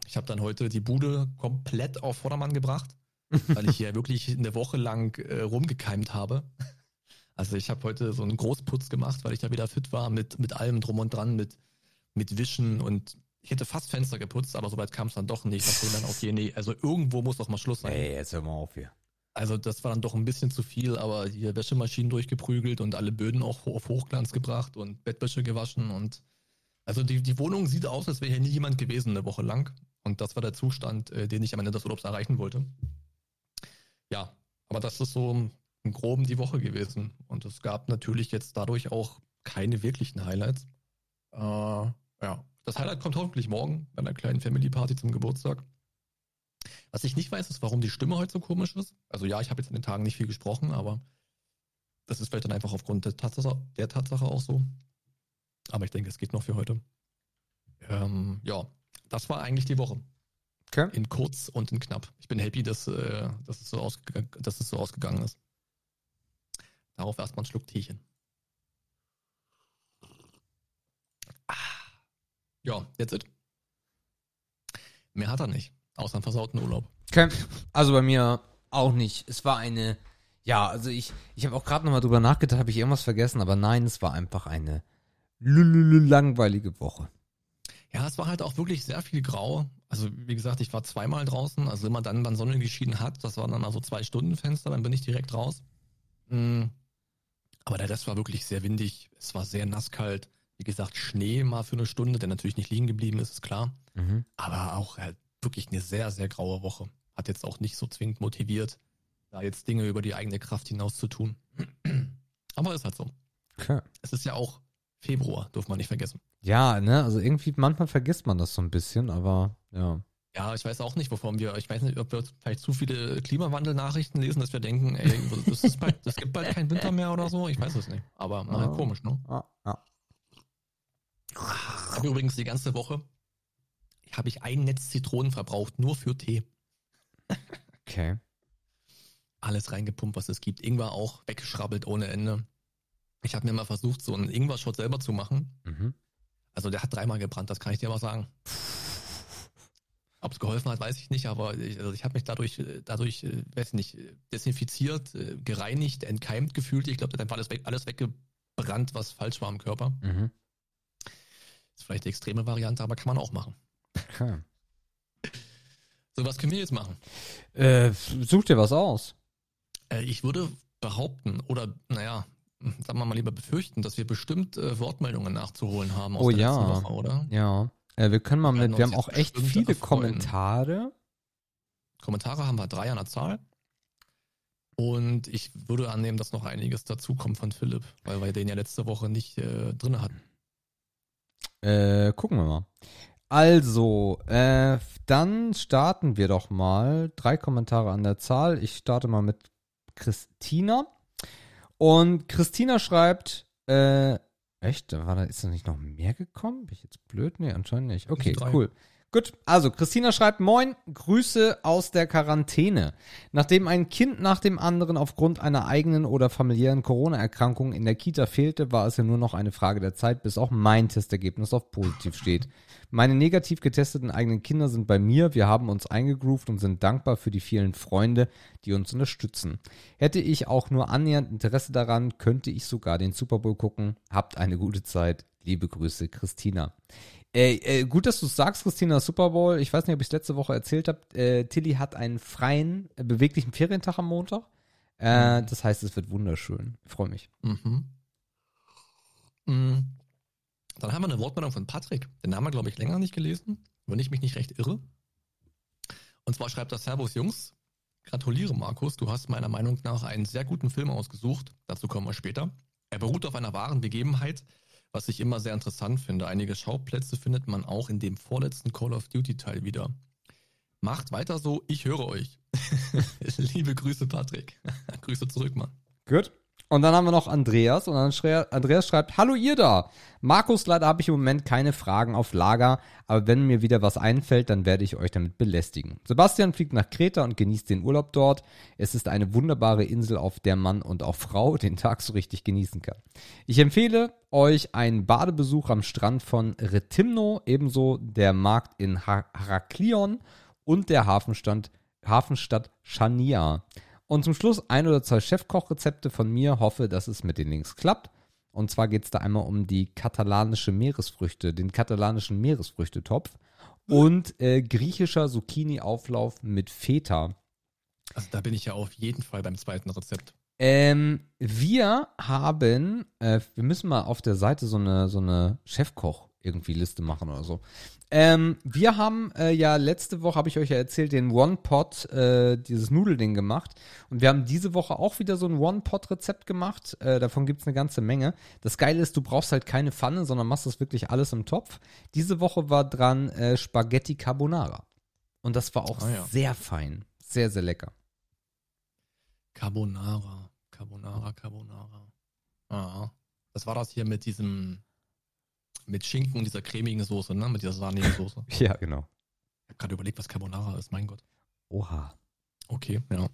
Ich habe dann heute die Bude komplett auf Vordermann gebracht, weil ich hier wirklich eine Woche lang äh, rumgekeimt habe. Also ich habe heute so einen Großputz gemacht, weil ich da wieder fit war mit, mit allem drum und dran, mit, mit Wischen und ich hätte fast Fenster geputzt, aber soweit kam es dann doch nicht. Ich dachte dann, okay, nee, also irgendwo muss doch mal Schluss sein. Ey, jetzt hör mal auf hier. Also das war dann doch ein bisschen zu viel, aber hier Wäschemaschinen durchgeprügelt und alle Böden auch auf Hochglanz gebracht und Bettwäsche gewaschen und also die, die Wohnung sieht aus, als wäre hier nie jemand gewesen eine Woche lang. Und das war der Zustand, äh, den ich am Ende des Urlaubs erreichen wollte. Ja, aber das ist so im Groben die Woche gewesen. Und es gab natürlich jetzt dadurch auch keine wirklichen Highlights. Äh, ja, das Highlight kommt hoffentlich morgen bei einer kleinen Family Party zum Geburtstag. Was ich nicht weiß, ist, warum die Stimme heute so komisch ist. Also ja, ich habe jetzt in den Tagen nicht viel gesprochen, aber das ist vielleicht dann einfach aufgrund der Tatsache, der Tatsache auch so. Aber ich denke, es geht noch für heute. Ähm, ja, das war eigentlich die Woche. Okay. In kurz und in knapp. Ich bin happy, dass, äh, dass, es, so dass es so ausgegangen ist. Darauf erstmal ein Schluck Teechen. Ah. Ja, jetzt it. Mehr hat er nicht, außer einen versauten Urlaub. Okay. Also bei mir auch nicht. Es war eine, ja, also ich, ich habe auch gerade nochmal drüber nachgedacht, habe ich irgendwas vergessen, aber nein, es war einfach eine langweilige Woche. Ja, es war halt auch wirklich sehr viel grau. Also wie gesagt, ich war zweimal draußen, also immer dann, wann Sonne geschieden hat, das waren dann also zwei Stunden Fenster, dann bin ich direkt raus. Mhm. Aber der Rest war wirklich sehr windig, es war sehr nasskalt. Wie gesagt, Schnee mal für eine Stunde, der natürlich nicht liegen geblieben ist, ist klar. Mhm. Aber auch halt wirklich eine sehr, sehr graue Woche. Hat jetzt auch nicht so zwingend motiviert, da jetzt Dinge über die eigene Kraft hinaus zu tun. Aber ist halt so. Okay. Es ist ja auch Februar, darf man nicht vergessen. Ja, ne, also irgendwie, manchmal vergisst man das so ein bisschen, aber ja. Ja, ich weiß auch nicht, wovon wir, ich weiß nicht, ob wir vielleicht zu viele Klimawandelnachrichten lesen, dass wir denken, ey, das, ist bald, das gibt bald keinen Winter mehr oder so. Ich weiß es nicht. Aber mal ah, komisch, ne? Ah, ah. Ich habe übrigens die ganze Woche, habe ich ein Netz Zitronen verbraucht, nur für Tee. Okay. Alles reingepumpt, was es gibt. Ingwer auch weggeschrabbelt ohne Ende. Ich habe mir mal versucht, so einen Ingwer-Shot selber zu machen. Mhm. Also der hat dreimal gebrannt, das kann ich dir mal sagen. Ob es geholfen hat, weiß ich nicht, aber ich, also ich habe mich dadurch, dadurch, äh, weiß nicht, desinfiziert, äh, gereinigt, entkeimt gefühlt. Ich glaube, da war alles, weg, alles weggebrannt, was falsch war im Körper. Mhm. Ist vielleicht die extreme Variante, aber kann man auch machen. So, was können wir jetzt machen? Äh, such dir was aus. Äh, ich würde behaupten, oder naja, sagen wir mal lieber befürchten, dass wir bestimmt äh, Wortmeldungen nachzuholen haben aus oh, der ja. letzten Woche, oder? Ja. Äh, wir können mal wir mit, wir haben auch echt viele erfreuen. Kommentare. Kommentare haben wir drei an der Zahl. Und ich würde annehmen, dass noch einiges dazukommt von Philipp, weil wir den ja letzte Woche nicht äh, drin hatten. Äh, gucken wir mal. Also, äh, dann starten wir doch mal. Drei Kommentare an der Zahl. Ich starte mal mit Christina. Und Christina schreibt, äh, echt, war da, ist da nicht noch mehr gekommen? Bin ich jetzt blöd? Nee, anscheinend nicht. Okay, cool. Gut, also Christina schreibt, moin, Grüße aus der Quarantäne. Nachdem ein Kind nach dem anderen aufgrund einer eigenen oder familiären Corona-Erkrankung in der Kita fehlte, war es ja nur noch eine Frage der Zeit, bis auch mein Testergebnis auf positiv steht. Meine negativ getesteten eigenen Kinder sind bei mir, wir haben uns eingegroovt und sind dankbar für die vielen Freunde, die uns unterstützen. Hätte ich auch nur annähernd Interesse daran, könnte ich sogar den Super Bowl gucken. Habt eine gute Zeit. Liebe Grüße, Christina. Äh, äh, gut, dass du sagst, Christina, Super Bowl. Ich weiß nicht, ob ich es letzte Woche erzählt habe. Äh, Tilly hat einen freien, äh, beweglichen Ferientag am Montag. Äh, mhm. Das heißt, es wird wunderschön. Ich freue mich. Mhm. Mhm. Dann haben wir eine Wortmeldung von Patrick. Den haben wir, glaube ich, länger nicht gelesen, wenn ich mich nicht recht irre. Und zwar schreibt er Servus Jungs. Gratuliere, Markus. Du hast meiner Meinung nach einen sehr guten Film ausgesucht. Dazu kommen wir später. Er beruht auf einer wahren Begebenheit, was ich immer sehr interessant finde. Einige Schauplätze findet man auch in dem vorletzten Call of Duty Teil wieder. Macht weiter so, ich höre euch. Liebe Grüße, Patrick. Grüße zurück, Mann. Gut. Und dann haben wir noch Andreas und Andreas schreibt, hallo ihr da. Markus, leider habe ich im Moment keine Fragen auf Lager, aber wenn mir wieder was einfällt, dann werde ich euch damit belästigen. Sebastian fliegt nach Kreta und genießt den Urlaub dort. Es ist eine wunderbare Insel, auf der Mann und auch Frau den Tag so richtig genießen kann. Ich empfehle euch einen Badebesuch am Strand von Retimno, ebenso der Markt in Heraklion und der Hafenstand, Hafenstadt Chania. Und zum Schluss ein oder zwei Chefkochrezepte von mir. Hoffe, dass es mit den Links klappt. Und zwar geht es da einmal um die katalanische Meeresfrüchte, den katalanischen Meeresfrüchtetopf und äh, griechischer Zucchini-Auflauf mit Feta. Also da bin ich ja auf jeden Fall beim zweiten Rezept. Ähm, wir haben, äh, wir müssen mal auf der Seite so eine, so eine Chefkoch irgendwie Liste machen oder so. Ähm, wir haben äh, ja letzte Woche, habe ich euch ja erzählt, den One-Pot, äh, dieses Nudelding gemacht. Und wir haben diese Woche auch wieder so ein One-Pot-Rezept gemacht. Äh, davon gibt's eine ganze Menge. Das Geile ist, du brauchst halt keine Pfanne, sondern machst das wirklich alles im Topf. Diese Woche war dran äh, Spaghetti Carbonara. Und das war auch ah, ja. sehr fein. Sehr, sehr lecker. Carbonara, Carbonara, Carbonara. Ah, das war das hier mit diesem mit Schinken und dieser cremigen Soße, ne? Mit dieser sahnigen Soße. ja, genau. Ich habe gerade überlegt, was Carbonara ist, mein Gott. Oha. Okay, ja.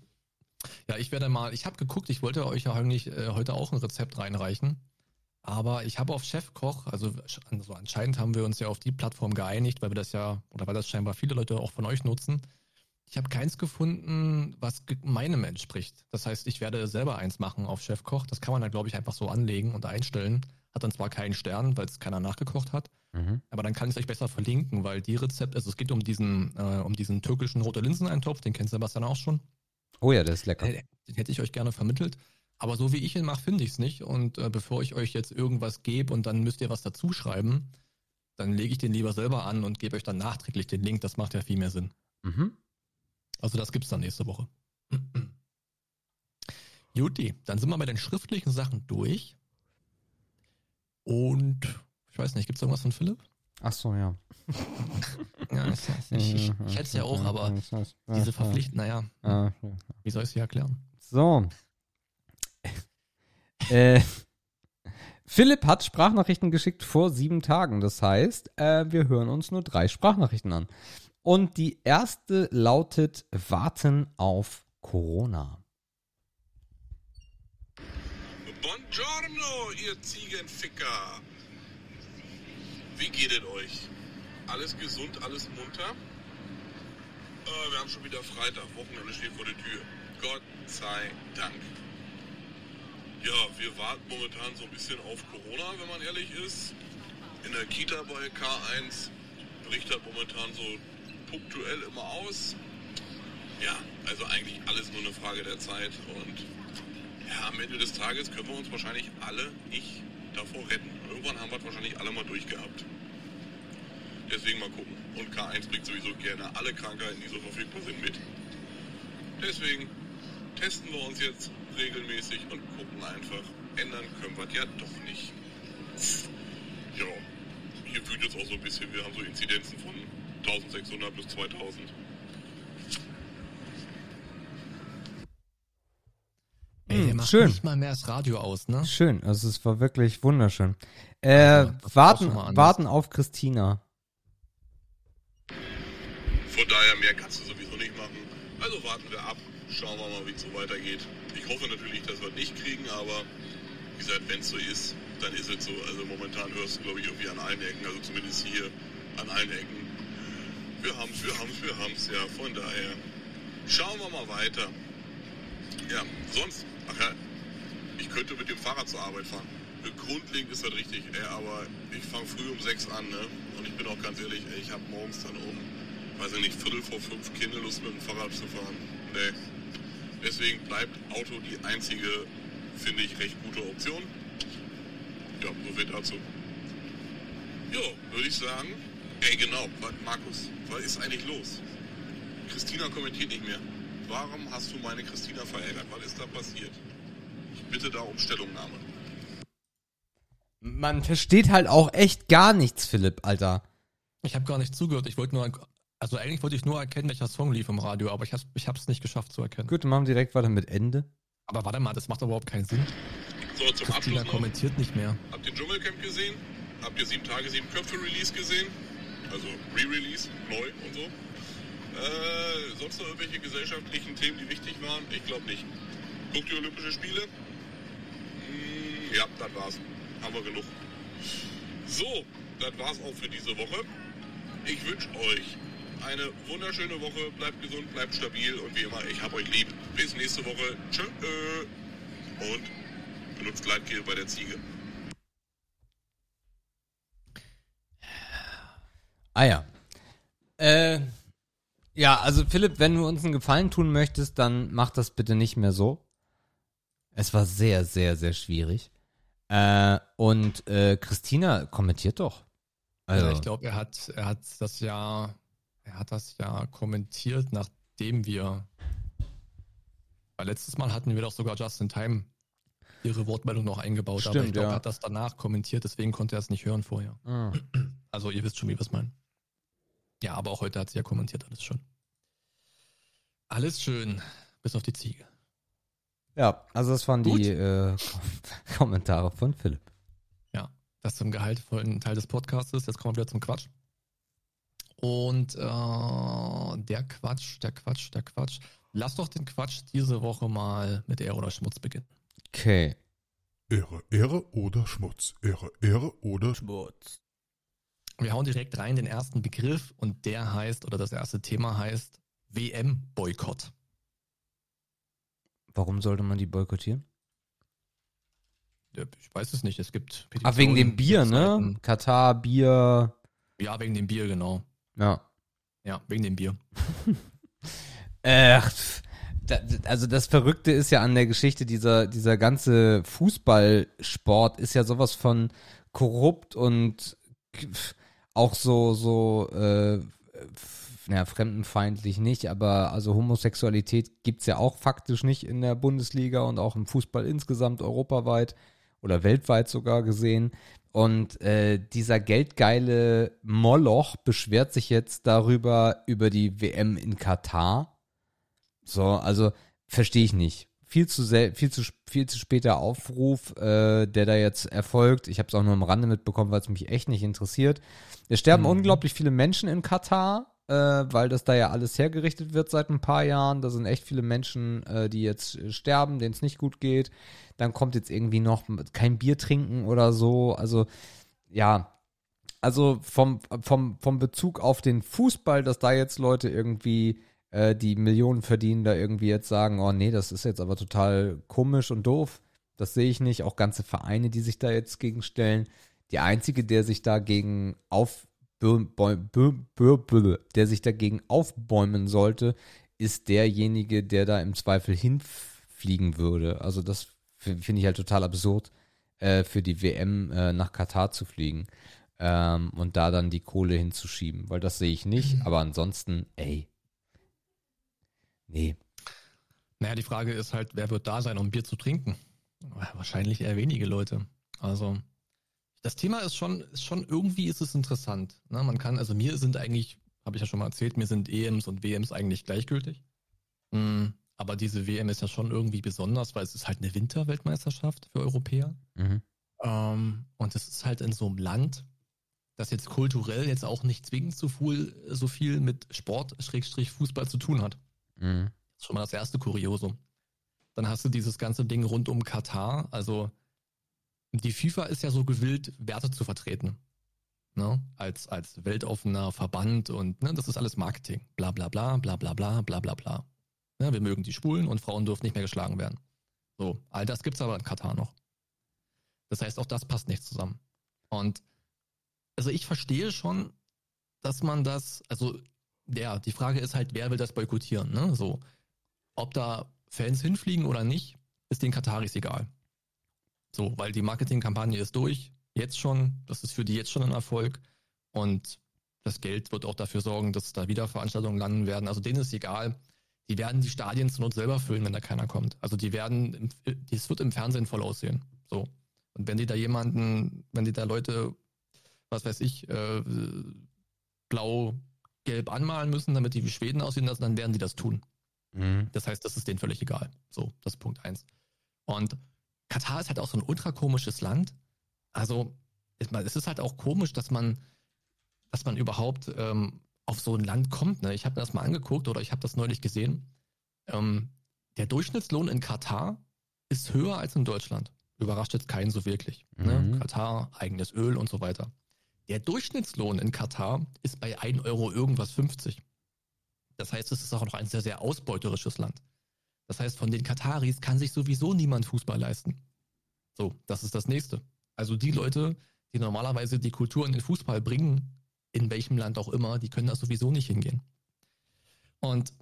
Ja, ich werde mal, ich habe geguckt, ich wollte euch ja eigentlich äh, heute auch ein Rezept reinreichen. Aber ich habe auf Chefkoch, also, also anscheinend haben wir uns ja auf die Plattform geeinigt, weil wir das ja, oder weil das scheinbar viele Leute auch von euch nutzen. Ich habe keins gefunden, was meinem entspricht. Das heißt, ich werde selber eins machen auf Chefkoch. Das kann man dann, glaube ich, einfach so anlegen und einstellen. Hat dann zwar keinen Stern, weil es keiner nachgekocht hat, mhm. aber dann kann ich es euch besser verlinken, weil die Rezepte, also es geht um diesen, äh, um diesen türkischen rote Linseneintopf, den kennt Sebastian auch schon. Oh ja, der ist lecker. Den, den hätte ich euch gerne vermittelt. Aber so wie ich ihn mache, finde ich es nicht. Und äh, bevor ich euch jetzt irgendwas gebe und dann müsst ihr was dazu schreiben, dann lege ich den lieber selber an und gebe euch dann nachträglich den Link. Das macht ja viel mehr Sinn. Mhm. Also das gibt's dann nächste Woche. Juti, dann sind wir mit den schriftlichen Sachen durch. Und ich weiß nicht, gibt es irgendwas von Philipp? Ach so, ja. ja ich, ich, ich, ich hätte es ja auch, aber diese Verpflichtung, naja, wie soll ich es hier erklären? So. äh, Philipp hat Sprachnachrichten geschickt vor sieben Tagen. Das heißt, äh, wir hören uns nur drei Sprachnachrichten an. Und die erste lautet Warten auf Corona. Buongiorno, ihr Ziegenficker. Wie geht es euch? Alles gesund, alles munter? Äh, wir haben schon wieder Freitag, Wochenende steht vor der Tür. Gott sei Dank. Ja, wir warten momentan so ein bisschen auf Corona, wenn man ehrlich ist. In der Kita bei K1 bricht das momentan so punktuell immer aus. Ja, also eigentlich alles nur eine Frage der Zeit und ja, am Ende des Tages können wir uns wahrscheinlich alle, ich, davor retten. Irgendwann haben wir es wahrscheinlich alle mal durchgehabt. Deswegen mal gucken. Und K1 bringt sowieso gerne alle Krankheiten, die so verfügbar sind, mit. Deswegen testen wir uns jetzt regelmäßig und gucken einfach. Ändern können wir es ja doch nicht. Ja, hier fühlt es auch so ein bisschen, wir haben so Inzidenzen von 1600 bis 2000. Ey, der macht Schön. nicht mal mehr das Radio aus, ne? Schön, also es war wirklich wunderschön. Äh, also, warten, warten auf Christina. Von daher, mehr kannst du sowieso nicht machen. Also warten wir ab, schauen wir mal, wie es so weitergeht. Ich hoffe natürlich, dass wir es nicht kriegen, aber wie gesagt, wenn es so ist, dann ist es so. Also momentan hörst du, glaube ich, irgendwie an allen Ecken, also zumindest hier an allen Ecken. Wir haben's, wir haben's, wir haben's, ja. Von daher schauen wir mal weiter. Ja, sonst Ach ja, ich könnte mit dem Fahrrad zur Arbeit fahren. Grundlegend ist das richtig, ey, aber ich fange früh um sechs an, ne? Und ich bin auch ganz ehrlich, ey, ich habe morgens dann um, weiß ich nicht, Viertel vor fünf keine Lust mit dem Fahrrad zu fahren. Nee. Deswegen bleibt Auto die einzige, finde ich, recht gute Option. Ja, so viel dazu. Jo, würde ich sagen, ey genau, Markus, was ist eigentlich los? Christina kommentiert nicht mehr. Warum hast du meine Christina verärgert? Was ist da passiert? Ich bitte da um Stellungnahme. Man versteht halt auch echt gar nichts, Philipp, Alter. Ich habe gar nicht zugehört. Ich wollte nur, also eigentlich wollte ich nur erkennen, welcher Song lief im Radio, aber ich habe ich hab's nicht geschafft zu erkennen. Gut, dann machen wir direkt weiter mit Ende. Aber warte mal, das macht überhaupt keinen Sinn. So, zum Christina Abschluss noch. kommentiert nicht mehr. Habt ihr Dschungelcamp gesehen? Habt ihr sieben Tage, sieben Köpfe Release gesehen? Also Re-Release, neu und so. Äh, sonst noch irgendwelche gesellschaftlichen Themen, die wichtig waren? Ich glaube nicht. Guckt ihr Olympische Spiele? Hm, ja, das war's. Haben wir genug. So, das war's auch für diese Woche. Ich wünsche euch eine wunderschöne Woche. Bleibt gesund, bleibt stabil und wie immer, ich hab euch lieb. Bis nächste Woche. Tschö. Und benutzt Leitgel bei der Ziege. Ah ja. Äh, ja, also Philipp, wenn du uns einen Gefallen tun möchtest, dann mach das bitte nicht mehr so. Es war sehr, sehr, sehr schwierig. Äh, und äh, Christina kommentiert doch. Also, Ja, ich glaube, er hat, er hat das ja, er hat das ja kommentiert, nachdem wir. Weil letztes Mal hatten wir doch sogar Just in Time ihre Wortmeldung noch eingebaut, aber Stimmt, ich glaube, ja. er hat das danach kommentiert, deswegen konnte er es nicht hören vorher. ah. Also ihr wisst schon, wie wir es meinen. Ja, aber auch heute hat sie ja kommentiert, alles schon. Alles schön, bis auf die Ziege. ja, also das waren Gut. die äh, Kommentare von Philipp. Das zum gehaltvollen Teil des Podcasts. Jetzt kommen wir wieder zum Quatsch. Und äh, der Quatsch, der Quatsch, der Quatsch. Lass doch den Quatsch diese Woche mal mit Ehre oder Schmutz beginnen. Okay. Ehre, Ehre oder Schmutz. Ehre, Ehre oder Schmutz. Wir hauen direkt rein den ersten Begriff und der heißt, oder das erste Thema heißt WM-Boykott. Warum sollte man die boykottieren? Ich weiß es nicht, es gibt Ach, wegen dem Petitionen, Bier, ne? Katar, Bier. Ja, wegen dem Bier, genau. Ja. Ja, wegen dem Bier. Äh, also das Verrückte ist ja an der Geschichte, dieser, dieser ganze Fußballsport ist ja sowas von korrupt und auch so, so, äh, naja, fremdenfeindlich nicht, aber also Homosexualität gibt's ja auch faktisch nicht in der Bundesliga und auch im Fußball insgesamt europaweit oder weltweit sogar gesehen. Und äh, dieser geldgeile Moloch beschwert sich jetzt darüber, über die WM in Katar. So, also verstehe ich nicht. Viel zu sel viel zu viel zu später Aufruf, äh, der da jetzt erfolgt. Ich habe es auch nur am Rande mitbekommen, weil es mich echt nicht interessiert. Es sterben Mhm. unglaublich viele Menschen in Katar, äh, weil das da ja alles hergerichtet wird seit ein paar Jahren. Da sind echt viele Menschen, äh, die jetzt äh, sterben, denen es nicht gut geht. Dann kommt jetzt irgendwie noch kein Bier trinken oder so. Also ja, also vom, vom, vom Bezug auf den Fußball, dass da jetzt Leute irgendwie, äh, die Millionen verdienen, da irgendwie jetzt sagen, oh nee, das ist jetzt aber total komisch und doof. Das sehe ich nicht. Auch ganze Vereine, die sich da jetzt gegenstellen. Die einzige, der sich dagegen auf der sich dagegen aufbäumen sollte, ist derjenige, der da im Zweifel hinfliegen würde. Also das finde ich halt total absurd, äh, für die WM äh, nach Katar zu fliegen ähm, und da dann die Kohle hinzuschieben, weil das sehe ich nicht. Aber ansonsten, ey, nee. Naja, die Frage ist halt, wer wird da sein, um Bier zu trinken? Wahrscheinlich eher wenige Leute. Also, das Thema ist schon, ist schon irgendwie ist es interessant. Ne? Man kann, also mir sind eigentlich, habe ich ja schon mal erzählt, mir sind EMs und WMs eigentlich gleichgültig. Mm, aber diese WM ist ja schon irgendwie besonders, weil es ist halt eine Winterweltmeisterschaft für Europäer. Mhm. Ähm, und es ist halt in so einem Land, das jetzt kulturell jetzt auch nicht zwingend so viel, so viel mit Sport, Schrägstrich Fußball zu tun hat. Mhm. Das ist schon mal das erste Kuriosum. Dann hast du dieses ganze Ding rund um Katar. Also die FIFA ist ja so gewillt, Werte zu vertreten. Ne? Als, als weltoffener Verband und ne, das ist alles Marketing. Bla bla bla, bla bla bla, bla bla bla. Ne, wir mögen die Schwulen und Frauen dürfen nicht mehr geschlagen werden. So, all das gibt's aber in Katar noch. Das heißt, auch das passt nicht zusammen. Und also ich verstehe schon, dass man das, also ja, die Frage ist halt, wer will das boykottieren, ne? So. Ob da Fans hinfliegen oder nicht, ist den Kataris egal. So, weil die Marketingkampagne ist durch, jetzt schon, das ist für die jetzt schon ein Erfolg und das Geld wird auch dafür sorgen, dass da wieder Veranstaltungen landen werden. Also denen ist egal. Die werden die Stadien zur Not selber füllen, wenn da keiner kommt. Also die werden, das wird im Fernsehen voll aussehen. So. Und wenn die da jemanden, wenn die da Leute, was weiß ich, äh, blau-gelb anmalen müssen, damit die wie Schweden aussehen lassen, dann werden die das tun. Mhm. Das heißt, das ist denen völlig egal. So, das ist Punkt eins. Und Katar ist halt auch so ein ultra komisches Land. Also, es ist halt auch komisch, dass man, dass man überhaupt ähm, auf so ein Land kommt. Ne? Ich habe mir das mal angeguckt oder ich habe das neulich gesehen. Ähm, der Durchschnittslohn in Katar ist höher als in Deutschland. Überrascht jetzt keinen so wirklich. Ne? Mhm. Katar, eigenes Öl und so weiter. Der Durchschnittslohn in Katar ist bei 1 Euro irgendwas 50. Das heißt, es ist auch noch ein sehr, sehr ausbeuterisches Land. Das heißt, von den Kataris kann sich sowieso niemand Fußball leisten. So, das ist das nächste. Also die Leute, die normalerweise die Kultur in den Fußball bringen, in welchem Land auch immer, die können da sowieso nicht hingehen. Und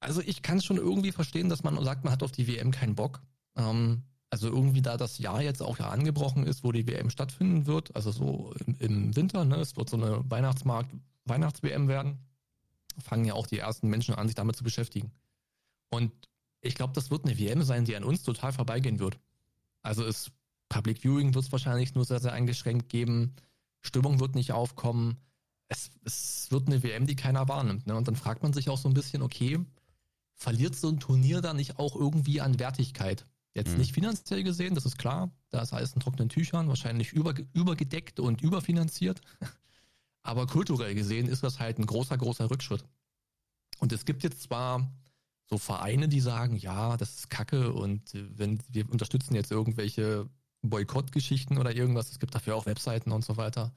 also ich kann schon irgendwie verstehen, dass man sagt, man hat auf die WM keinen Bock. Ähm, also irgendwie da das Jahr jetzt auch ja angebrochen ist, wo die WM stattfinden wird, also so im, im Winter, ne, es wird so eine Weihnachtsmarkt, Weihnachts-WM werden, fangen ja auch die ersten Menschen an, sich damit zu beschäftigen. Und ich glaube, das wird eine WM sein, die an uns total vorbeigehen wird. Also es Public Viewing wird es wahrscheinlich nur sehr, sehr eingeschränkt geben. Stimmung wird nicht aufkommen. Es, es wird eine WM, die keiner wahrnimmt. Ne? Und dann fragt man sich auch so ein bisschen, okay, verliert so ein Turnier da nicht auch irgendwie an Wertigkeit? Jetzt Mhm. nicht finanziell gesehen, das ist klar. Da ist alles in trockenen Tüchern, wahrscheinlich über, übergedeckt und überfinanziert. Aber kulturell gesehen ist das halt ein großer, großer Rückschritt. Und es gibt jetzt zwar so Vereine, die sagen, ja, das ist Kacke und äh, wenn wir unterstützen jetzt irgendwelche Boykottgeschichten oder irgendwas, es gibt dafür auch Webseiten und so weiter.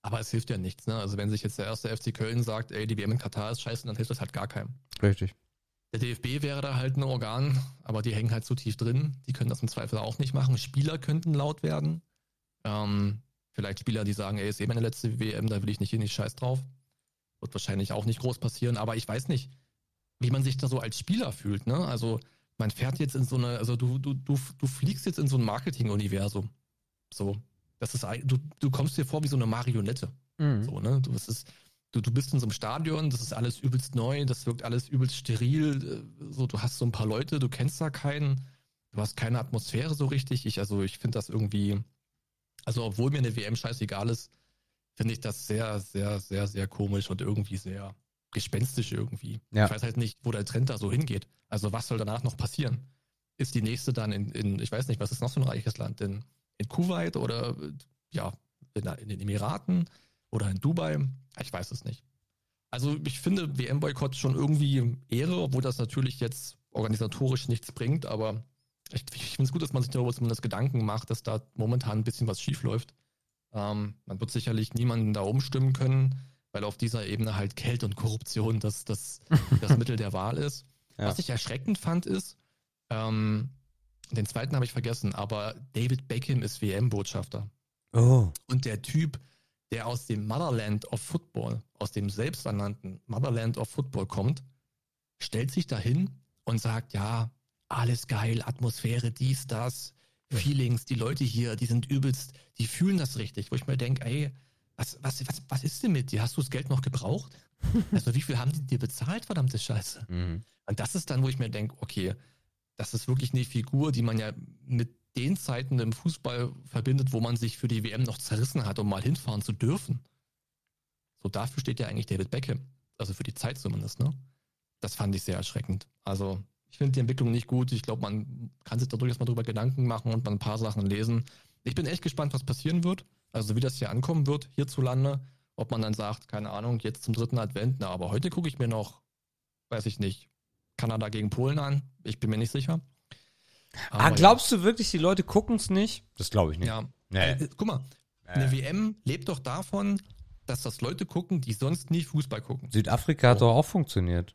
Aber es hilft ja nichts, ne? Also wenn sich jetzt der erste FC Köln sagt, ey, die WM in Katar ist scheiße, dann hilft das halt gar keinem. Richtig. Der DFB wäre da halt ein Organ, aber die hängen halt so tief drin. Die können das im Zweifel auch nicht machen. Spieler könnten laut werden. Ähm, vielleicht Spieler, die sagen, ey, ist eh meine letzte WM, da will ich nicht hin, ich scheiß drauf. Wird wahrscheinlich auch nicht groß passieren, aber ich weiß nicht, wie man sich da so als Spieler fühlt, ne? Also man fährt jetzt in so eine, also du, du, du, du fliegst jetzt in so ein Marketing-Universum. So. Das ist, du, du kommst dir vor wie so eine Marionette. Mhm. So, ne? Du, es ist, du, du bist in so einem Stadion, das ist alles übelst neu, das wirkt alles übelst steril. äh, So, du hast so ein paar Leute, du kennst da keinen, du hast keine Atmosphäre so richtig. Ich, also ich finde das irgendwie, also obwohl mir eine WM scheißegal ist, finde ich das sehr, sehr, sehr, sehr komisch und irgendwie sehr gespenstisch irgendwie. Ja. Ich weiß halt nicht, wo der Trend da so hingeht. Also was soll danach noch passieren? Ist die nächste dann in, in ich weiß nicht, was ist noch so ein reiches Land? In, in Kuwait oder äh, ja, in, in den Emiraten oder in Dubai? Ich weiß es nicht. Also ich finde WM-Boykott schon irgendwie Ehre, obwohl das natürlich jetzt organisatorisch nichts bringt, aber ich, ich finde es gut, dass man sich darüber zumindest Gedanken macht, dass da momentan ein bisschen was schief läuft. Ähm, man wird sicherlich niemanden da umstimmen können, weil auf dieser Ebene halt Geld und Korruption das, das, das Mittel der Wahl ist. Ja. Was ich erschreckend fand, ist, ähm, den zweiten habe ich vergessen, aber David Beckham ist WM-Botschafter. Oh. Und der Typ, der aus dem Motherland of Football, aus dem selbsternannten Motherland of Football kommt, stellt sich dahin und sagt, ja, alles geil, Atmosphäre, dies, das, Feelings, die Leute hier, die sind übelst, die fühlen das richtig, wo ich mir denke, ey, was, was, was, was ist denn mit dir? Hast du das Geld noch gebraucht? Also wie viel haben die dir bezahlt, verdammte Scheiße? Mhm. Und das ist dann, wo ich mir denke, okay, das ist wirklich eine Figur, die man ja mit den Zeiten im Fußball verbindet, wo man sich für die WM noch zerrissen hat, um mal hinfahren zu dürfen. So dafür steht ja eigentlich David Beckham. Also für die Zeit zumindest, ne? Das fand ich sehr erschreckend. Also ich finde die Entwicklung nicht gut. Ich glaube, man kann sich da durchaus mal drüber Gedanken machen und mal ein paar Sachen lesen. Ich bin echt gespannt, was passieren wird. Also wie das hier ankommen wird, hierzulande. Ob man dann sagt, keine Ahnung, jetzt zum dritten Advent, na, aber heute gucke ich mir noch, weiß ich nicht, Kanada gegen Polen an. Ich bin mir nicht sicher. Ah, Aber glaubst du wirklich, die Leute gucken es nicht? Das glaube ich nicht. Ja. Nee. Äh, guck mal, eine WM lebt doch davon, dass das Leute gucken, die sonst nie Fußball gucken. Südafrika hat Oh. doch auch funktioniert.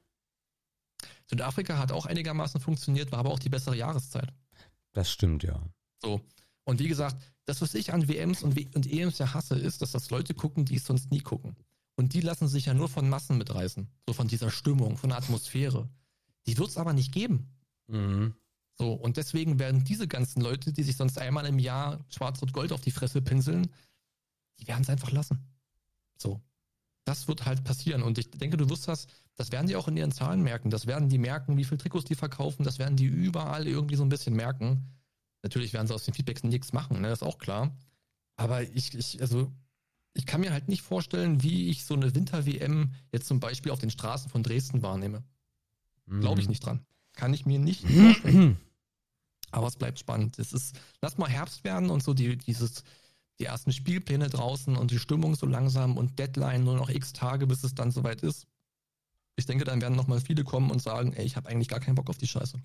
Südafrika hat auch einigermaßen funktioniert, war aber auch die bessere Jahreszeit. Das stimmt, ja. So. Und wie gesagt, das, was ich an WMs und, w und EMs ja hasse, ist, dass das Leute gucken, die es sonst nie gucken. Und die lassen sich ja nur von Massen mitreißen. So von dieser Stimmung, von der Atmosphäre. Die wird es aber nicht geben. Mhm. So, und deswegen werden diese ganzen Leute, die sich sonst einmal im Jahr Schwarz-Rot-Gold auf die Fresse pinseln, die werden es einfach lassen. So. Das wird halt passieren. Und ich denke, du wirst das, das werden die auch in ihren Zahlen merken. Das werden die merken, wie viel Trikots die verkaufen. Das werden die überall irgendwie so ein bisschen merken. Natürlich werden sie aus den Feedbacks nichts machen, ne? Das ist auch klar. Aber ich, ich, also, ich kann mir halt nicht vorstellen, wie ich so eine Winter-WM jetzt zum Beispiel auf den Straßen von Dresden wahrnehme. Glaube ich nicht dran. Kann ich mir nicht vorstellen. Aber es bleibt spannend. Es ist, lass mal Herbst werden und so die, dieses, die ersten Spielpläne draußen und die Stimmung so langsam und Deadline nur noch x Tage, bis es dann soweit ist. Ich denke, dann werden nochmal viele kommen und sagen, ey, ich habe eigentlich gar keinen Bock auf die Scheiße.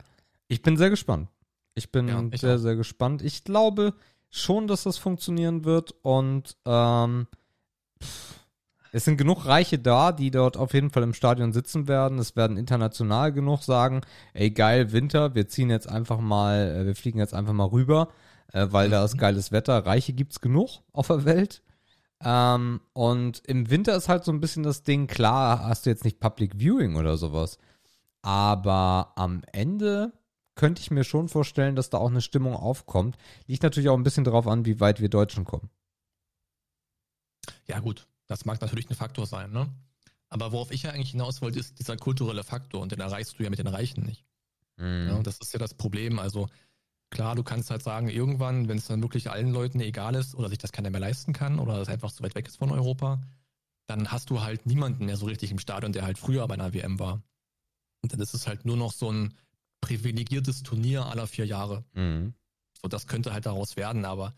Ich bin sehr gespannt. Ich bin Ja, ich sehr, auch. sehr gespannt. Ich glaube schon, dass das funktionieren wird und ähm, pff, es sind genug Reiche da, die dort auf jeden Fall im Stadion sitzen werden. Es werden international genug sagen, ey geil, Winter, wir ziehen jetzt einfach mal, äh, wir fliegen jetzt einfach mal rüber, äh, weil da ist Mhm. geiles Wetter. Reiche gibt's genug auf der Welt. Ähm, und im Winter ist halt so ein bisschen das Ding, klar hast du jetzt nicht Public Viewing oder sowas. Aber am Ende könnte ich mir schon vorstellen, dass da auch eine Stimmung aufkommt. Liegt natürlich auch ein bisschen darauf an, wie weit wir Deutschen kommen. Ja, gut, das mag natürlich ein Faktor sein, ne? Aber worauf ich ja eigentlich hinaus wollte, ist dieser kulturelle Faktor und den erreichst du ja mit den Reichen nicht. Ja, und das ist ja das Problem. Also klar, du kannst halt sagen, irgendwann, wenn es dann wirklich allen Leuten egal ist oder sich das keiner mehr leisten kann oder es einfach so weit weg ist von Europa, dann hast du halt niemanden mehr so richtig im Stadion, der halt früher bei einer WM war. Und dann ist es halt nur noch so ein privilegiertes Turnier aller vier Jahre. Mhm. So, das könnte halt daraus werden, aber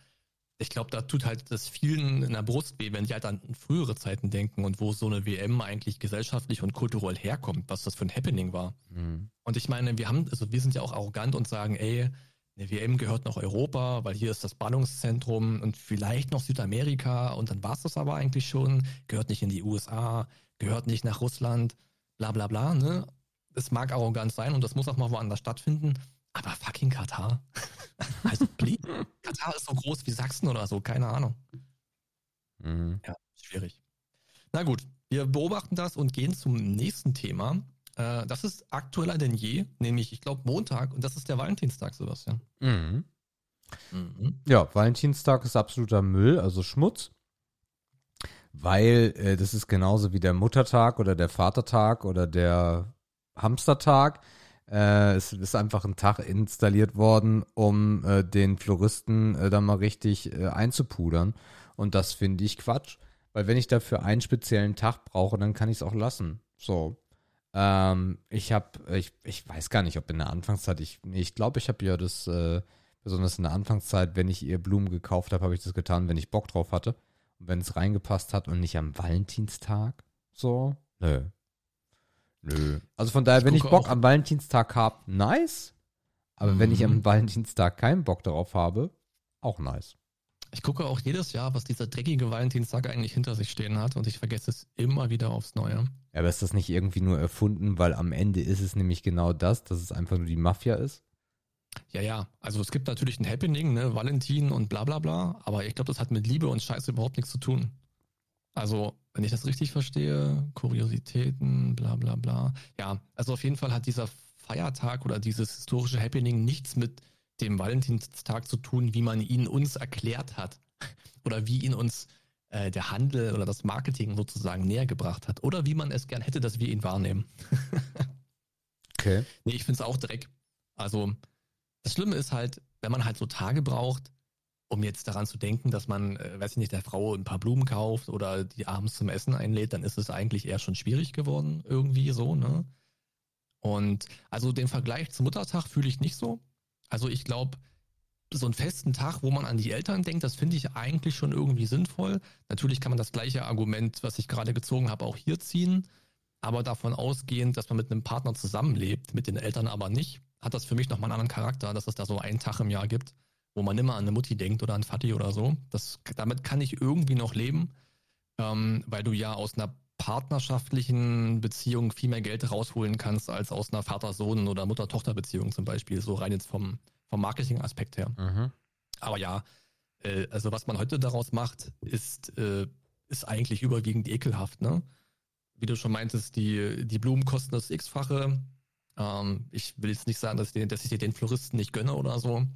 ich glaube, da tut halt das vielen in der Brust weh, wenn die halt an frühere Zeiten denken und wo so eine WM eigentlich gesellschaftlich und kulturell herkommt, was das für ein Happening war. Mhm. Und ich meine, wir haben, also wir sind ja auch arrogant und sagen, ey, eine WM gehört nach Europa, weil hier ist das Ballungszentrum und vielleicht noch Südamerika und dann war es das aber eigentlich schon, gehört nicht in die USA, gehört nicht nach Russland, bla bla bla, ne? Es mag arrogant sein und das muss auch mal woanders stattfinden, aber fucking Katar. also, please. Katar ist so groß wie Sachsen oder so, keine Ahnung. Mhm. Ja, schwierig. Na gut, wir beobachten das und gehen zum nächsten Thema. Äh, das ist aktueller denn je, nämlich, ich glaube, Montag und das ist der Valentinstag, Sebastian. Mhm. Mhm. Ja, Valentinstag ist absoluter Müll, also Schmutz. Weil äh, das ist genauso wie der Muttertag oder der Vatertag oder der Hamstertag. Äh, es ist einfach ein Tag installiert worden, um äh, den Floristen äh, da mal richtig äh, einzupudern. Und das finde ich Quatsch. Weil wenn ich dafür einen speziellen Tag brauche, dann kann ich es auch lassen. So. Ähm, ich habe, ich, ich weiß gar nicht, ob in der Anfangszeit, ich, nee, ich glaube, ich habe ja das, äh, besonders in der Anfangszeit, wenn ich ihr Blumen gekauft habe, habe ich das getan, wenn ich Bock drauf hatte. Und wenn es reingepasst hat und nicht am Valentinstag. So. Nö. Nö. Also von daher, Ich wenn ich Bock auch- am Valentinstag habe, nice. Aber wenn ich Mhm. am Valentinstag keinen Bock darauf habe, auch nice. Ich gucke auch jedes Jahr, was dieser dreckige Valentinstag eigentlich hinter sich stehen hat und ich vergesse es immer wieder aufs Neue. Ja, aber ist das nicht irgendwie nur erfunden, weil am Ende ist es nämlich genau das, dass es einfach nur die Mafia ist? Ja, ja, also es gibt natürlich ein Happening, ne, Valentin und bla bla bla, aber ich glaube, das hat mit Liebe und Scheiße überhaupt nichts zu tun. Also, wenn ich das richtig verstehe, Kuriositäten, bla bla bla. Ja, also auf jeden Fall hat dieser Feiertag oder dieses historische Happening nichts mit dem Valentinstag zu tun, wie man ihn uns erklärt hat. Oder wie ihn uns äh, der Handel oder das Marketing sozusagen näher gebracht hat. Oder wie man es gern hätte, dass wir ihn wahrnehmen. Okay. Nee, ich finde es auch Dreck. Also, das Schlimme ist halt, wenn man halt so Tage braucht, um jetzt daran zu denken, dass man, äh, weiß ich nicht, der Frau ein paar Blumen kauft oder die abends zum Essen einlädt, dann ist es eigentlich eher schon schwierig geworden, irgendwie so, ne? Und also den Vergleich zum Muttertag fühle ich nicht so. Also ich glaube, so einen festen Tag, wo man an die Eltern denkt, das finde ich eigentlich schon irgendwie sinnvoll. Natürlich kann man das gleiche Argument, was ich gerade gezogen habe, auch hier ziehen. Aber davon ausgehend, dass man mit einem Partner zusammenlebt, mit den Eltern aber nicht, hat das für mich nochmal einen anderen Charakter, dass es da so einen Tag im Jahr gibt, wo man immer an eine Mutti denkt oder an Vati oder so. Das, damit kann ich irgendwie noch leben, ähm, weil du ja aus einer partnerschaftlichen Beziehung viel mehr Geld rausholen kannst als aus einer Vater-Sohn- oder Mutter-Tochter-Beziehung zum Beispiel, so rein jetzt vom, vom Marketing-Aspekt her. Mhm. Aber ja, äh, also was man heute daraus macht, ist, äh, ist eigentlich überwiegend ekelhaft, ne? Wie du schon meintest, die, die Blumen kosten das X-fache. Ähm, ich will jetzt nicht sagen, dass, ich, dass ich dir den Floristen nicht gönne oder so.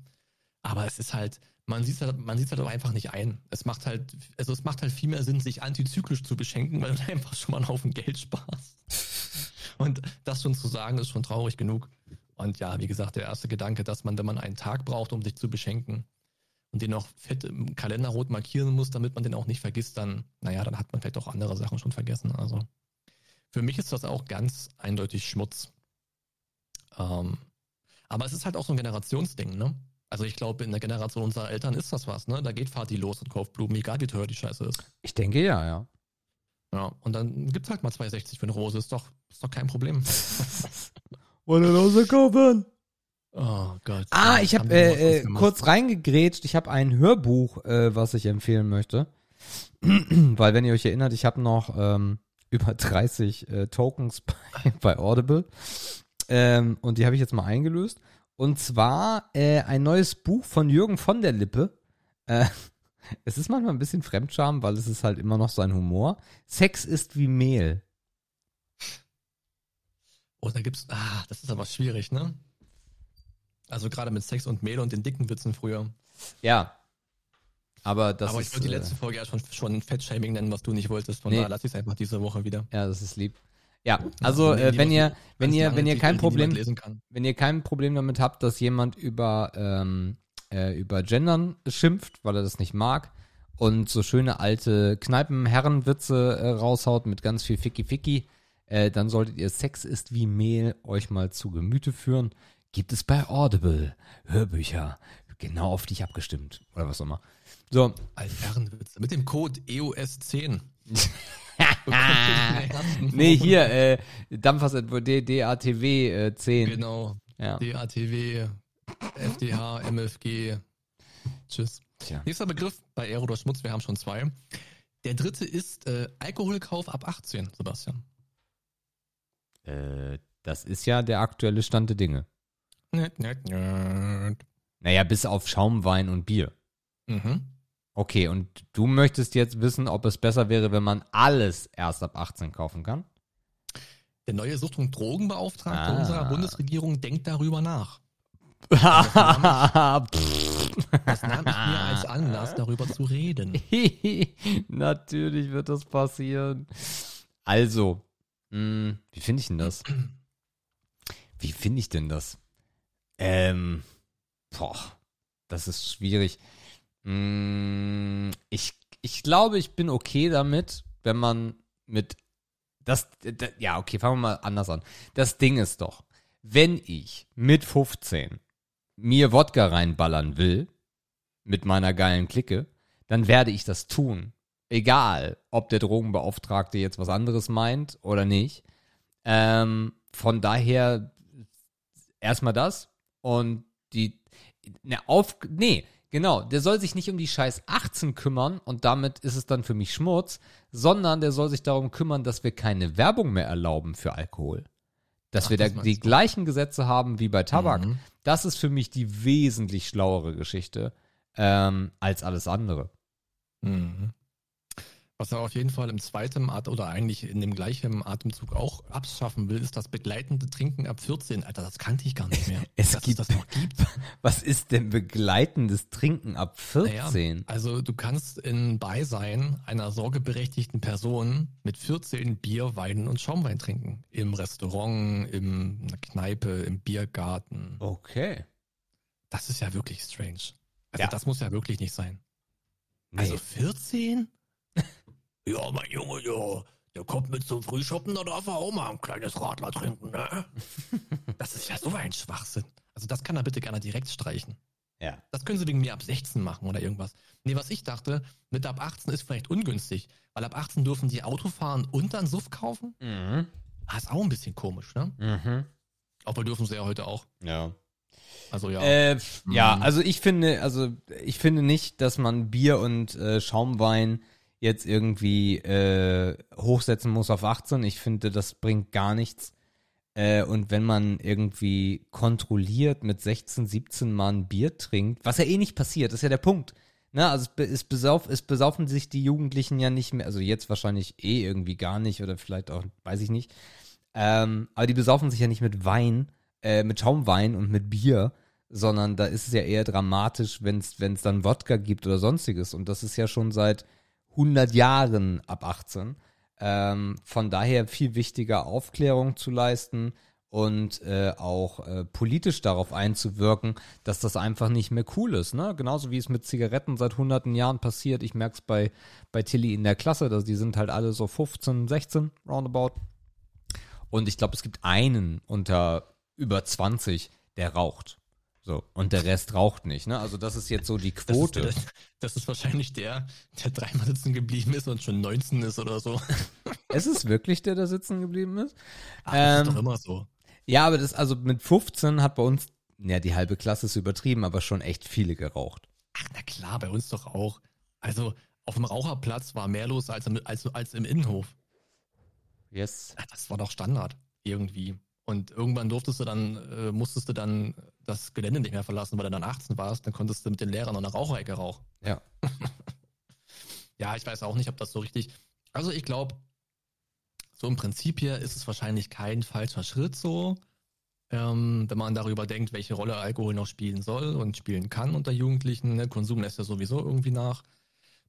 Aber es ist halt, man sieht halt, man sieht halt auch einfach nicht ein. Es macht halt, also es macht halt viel mehr Sinn, sich antizyklisch zu beschenken, weil du einfach schon mal einen Haufen Geld sparst. Und das schon zu sagen, ist schon traurig genug. Und ja, wie gesagt, der erste Gedanke, dass man, wenn man einen Tag braucht, um sich zu beschenken und den noch fett im Kalender rot markieren muss, damit man den auch nicht vergisst, dann, naja, dann hat man vielleicht auch andere Sachen schon vergessen. Also für mich ist das auch ganz eindeutig Schmutz. Ähm, Aber es ist halt auch so ein Generationsding, ne? Also ich glaube, in der Generation unserer Eltern ist das was, ne? Da geht Vati los und kauft Blumen, egal wie teuer die Scheiße ist. Ich denke ja, ja. Ja, und dann gibt's halt mal 2,60 für eine Rose, ist doch, ist doch kein Problem. Wollen Rose kaufen? Oh Gott. Ah, ich habe äh, äh, kurz reingegrätscht. Ich habe ein Hörbuch, äh, was ich empfehlen möchte. Weil, wenn ihr euch erinnert, ich habe noch ähm, über 30 äh, Tokens bei, bei Audible. Ähm, und die habe ich jetzt mal eingelöst. Und zwar äh, ein neues Buch von Jürgen von der Lippe. Äh, es ist manchmal ein bisschen Fremdscham, weil es ist halt immer noch sein Humor. Sex ist wie Mehl. Oh, da gibt's, ah, das ist aber schwierig, ne? Also gerade mit Sex und Mehl und den dicken Witzen früher. Ja. Aber das aber ich ist. wollte die äh, letzte Folge ja schon, schon Fettshaming nennen, was du nicht wolltest. Von Nee. daher lasse ich es einfach diese Woche wieder. Ja, das ist lieb. Ja, also äh, wenn ihr, wenn ihr, wenn ihr kein Problem, lesen kann. wenn ihr kein Problem damit habt, dass jemand über ähm, äh, über Gendern schimpft, weil er das nicht mag und so schöne alte Kneipenherrenwitze äh, raushaut mit ganz viel Ficky Ficky, äh, dann solltet ihr Sex ist wie Mehl euch mal zu Gemüte führen. Gibt es bei Audible Hörbücher genau auf dich abgestimmt oder was auch immer. So, Alter, Herrenwitze. Mit dem Code E EOS10. nee, hier äh, Dampfers DATW äh, 10. Genau. Ja. DATW, FDH, MFG. Tschüss. Tja. Nächster Begriff bei Aero oder Schmutz, wir haben schon zwei. Der dritte ist äh, Alkoholkauf ab 18, Sebastian. Äh, das ist ja der aktuelle Stand der Dinge. Nett, nett, nett. Naja, bis auf Schaumwein und Bier. Mhm. Okay, und du möchtest jetzt wissen, ob es besser wäre, wenn man alles erst ab 18 kaufen kann? Der neue Sucht- und Drogenbeauftragte Ah. unserer Bundesregierung denkt darüber nach. Pff. Das nahm ich mir als Anlass, darüber zu reden. Natürlich wird das passieren. Also, mh, wie finde ich denn das? Wie finde ich denn das? Ähm, boah, das ist schwierig. Mh, ich, ich glaube, ich bin okay damit, wenn man mit das, d- ja, okay, fangen wir mal anders an. Das Ding ist doch, wenn ich mit 15 mir Wodka reinballern will, mit meiner geilen Clique, dann werde ich das tun. Egal, ob der Drogenbeauftragte jetzt was anderes meint oder nicht. Ähm, von daher erstmal das und die ne, auf nee, genau, der soll sich nicht um die scheiß 18 kümmern und damit ist es dann für mich Schmutz, sondern der soll sich darum kümmern, dass wir keine Werbung mehr erlauben für Alkohol. Dass Ach, wir da das die gleichen Gesetze haben wie bei Tabak. Mhm. Das ist für mich die wesentlich schlauere Geschichte ähm, als alles andere. Mhm. Was er auf jeden Fall im zweiten At oder eigentlich in dem gleichen Atemzug auch abschaffen will, ist das begleitende Trinken ab 14. Alter, das kannte ich gar nicht mehr. Es dass gibt- es das noch gibt. Was ist denn begleitendes Trinken ab 14? Naja, also du kannst in Beisein einer sorgeberechtigten Person mit 14 Bier, Wein und Schaumwein trinken. Im Restaurant, im, in der Kneipe, im Biergarten. Okay. Das ist ja wirklich strange. Also Ja. das muss ja wirklich nicht sein. Also 14? Ja, mein Junge, ja. Der kommt mit zum Frühschoppen, da darf er auch mal ein kleines Radler trinken, ne? das ist ja so ein Schwachsinn. Also das kann er bitte gerne direkt streichen. ja. Das können sie wegen mir ab 16 machen oder irgendwas. Nee, was ich dachte, mit ab 18 ist vielleicht ungünstig, weil ab 18 dürfen die Auto fahren und dann Suff kaufen. Mhm. Ah, ist auch ein bisschen komisch, ne? Mhm. Obwohl dürfen sie ja heute auch. Ja. Also ja. Äh, ja, Mhm. also ich finde, also ich finde nicht, dass man Bier und äh, Schaumwein jetzt irgendwie äh, hochsetzen muss auf 18. Ich finde, das bringt gar nichts. Äh, und wenn man irgendwie kontrolliert mit 16, 17 Mal ein Bier trinkt, was ja eh nicht passiert, ist ja der Punkt. Ne, also es, besauf, es besaufen sich die Jugendlichen ja nicht mehr, also jetzt wahrscheinlich eh irgendwie gar nicht oder vielleicht auch, weiß ich nicht. Ähm, aber die besaufen sich ja nicht mit Wein, äh, mit Schaumwein und mit Bier, sondern da ist es ja eher dramatisch, wenn es dann Wodka gibt oder sonstiges. Und das ist ja schon seit 100 Jahren ab 18. Ähm, von daher viel wichtiger, Aufklärung zu leisten und äh, auch äh, politisch darauf einzuwirken, dass das einfach nicht mehr cool ist. Ne? Genauso wie es mit Zigaretten seit hunderten Jahren passiert. Ich merke es bei, bei Tilly in der Klasse, dass die sind halt alle so 15, 16 roundabout. Und ich glaube, es gibt einen unter über 20, der raucht. So, und der Rest raucht nicht, ne? Also das ist jetzt so die Das ist, Quote. das ist wahrscheinlich der, der dreimal sitzen geblieben ist und schon 19 ist oder so. Es ist wirklich der, der sitzen geblieben ist. Ach, das ist Ähm, doch immer so. Ja, aber das, also mit 15 hat bei uns, ja, die halbe Klasse ist übertrieben, aber schon echt viele geraucht. Ach, na klar, bei uns doch auch. Also auf dem Raucherplatz war mehr los als im, als, als im Innenhof. Yes. Ja, Das war doch Standard irgendwie. Und irgendwann durftest du dann, äh, musstest du dann das Gelände nicht mehr verlassen, weil du dann 18 warst. Dann konntest du mit den Lehrern noch eine Raucherecke rauchen. Ja. Ja, ich weiß auch nicht, ob das so richtig. Also ich glaube, so im Prinzip hier ist es wahrscheinlich kein falscher Schritt so, ähm, wenn man darüber denkt, welche Rolle Alkohol noch spielen soll und spielen kann unter Jugendlichen. Ne? Konsum lässt ja sowieso irgendwie nach.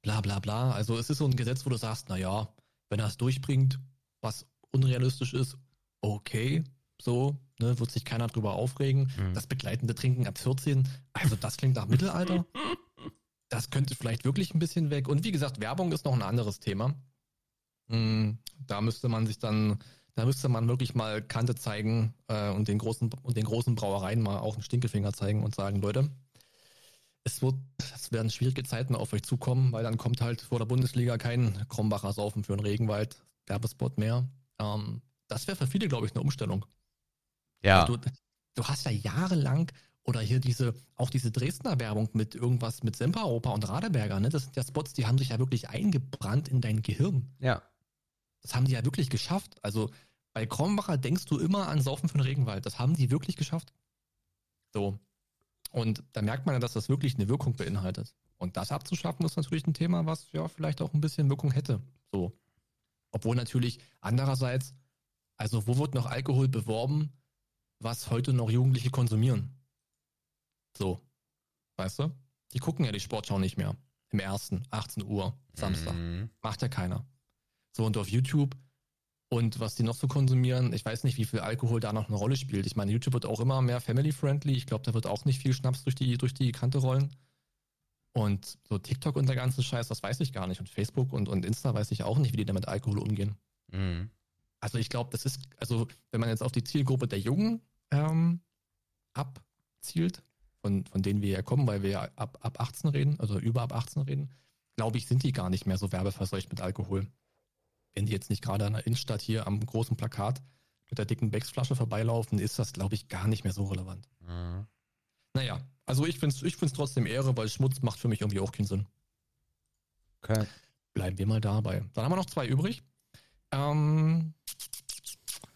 Bla bla bla. Also es ist so ein Gesetz, wo du sagst, na ja, wenn er es durchbringt, was unrealistisch ist, okay, so, ne, wird sich keiner drüber aufregen. Mhm. Das begleitende Trinken ab 14, also das klingt nach Mittelalter. Das könnte vielleicht wirklich ein bisschen weg. Und wie gesagt, Werbung ist noch ein anderes Thema. Mm, Da müsste man sich dann, da müsste man wirklich mal Kante zeigen äh, und den großen und den großen Brauereien mal auch einen Stinkefinger zeigen und sagen, Leute, es wird, es werden schwierige Zeiten auf euch zukommen, weil dann kommt halt vor der Bundesliga kein Krombacher Saufen für einen Regenwald Werbespot mehr. Ähm, das wäre für viele, glaube ich, eine Umstellung. Ja. Du, du hast ja jahrelang oder hier diese, auch diese Dresdner Werbung mit irgendwas mit Semperoper und Radeberger, ne? Das sind ja Spots, die haben sich ja wirklich eingebrannt in dein Gehirn. Ja. Das haben die ja wirklich geschafft. Also bei Krombacher denkst du immer an Saufen für den Regenwald. Das haben die wirklich geschafft. So. Und da merkt man ja, dass das wirklich eine Wirkung beinhaltet. Und das abzuschaffen ist natürlich ein Thema, was ja vielleicht auch ein bisschen Wirkung hätte. So. Obwohl natürlich andererseits, also wo wird noch Alkohol beworben, was heute noch Jugendliche konsumieren? So. Weißt du? Die gucken ja die Sportschau nicht mehr. Im ersten, 18 Uhr, Samstag. Mhm. Macht ja keiner. So, und auf YouTube und was die noch so konsumieren, ich weiß nicht, wie viel Alkohol da noch eine Rolle spielt. Ich meine, YouTube wird auch immer mehr family-friendly. Ich glaube, da wird auch nicht viel Schnaps durch die, durch die Kante rollen. Und so TikTok und der ganze Scheiß, das weiß ich gar nicht. Und Facebook und, und Insta weiß ich auch nicht, wie die da mit Alkohol umgehen. Mhm. Also ich glaube, das ist, also wenn man jetzt auf die Zielgruppe der Jungen ähm, abzielt, von, von denen wir ja kommen, weil wir ja ab, ab 18 reden, also über ab 18 reden, glaube ich, sind die gar nicht mehr so werbeverseucht mit Alkohol. Wenn die jetzt nicht gerade an der Innenstadt hier am großen Plakat mit der dicken Becks-Flasche vorbeilaufen, ist das, glaube ich, gar nicht mehr so relevant. Mhm. Naja, also ich finde es ich find's trotzdem Ehre, weil Schmutz macht für mich irgendwie auch keinen Sinn. Okay. Bleiben wir mal dabei. Dann haben wir noch zwei übrig. Ähm,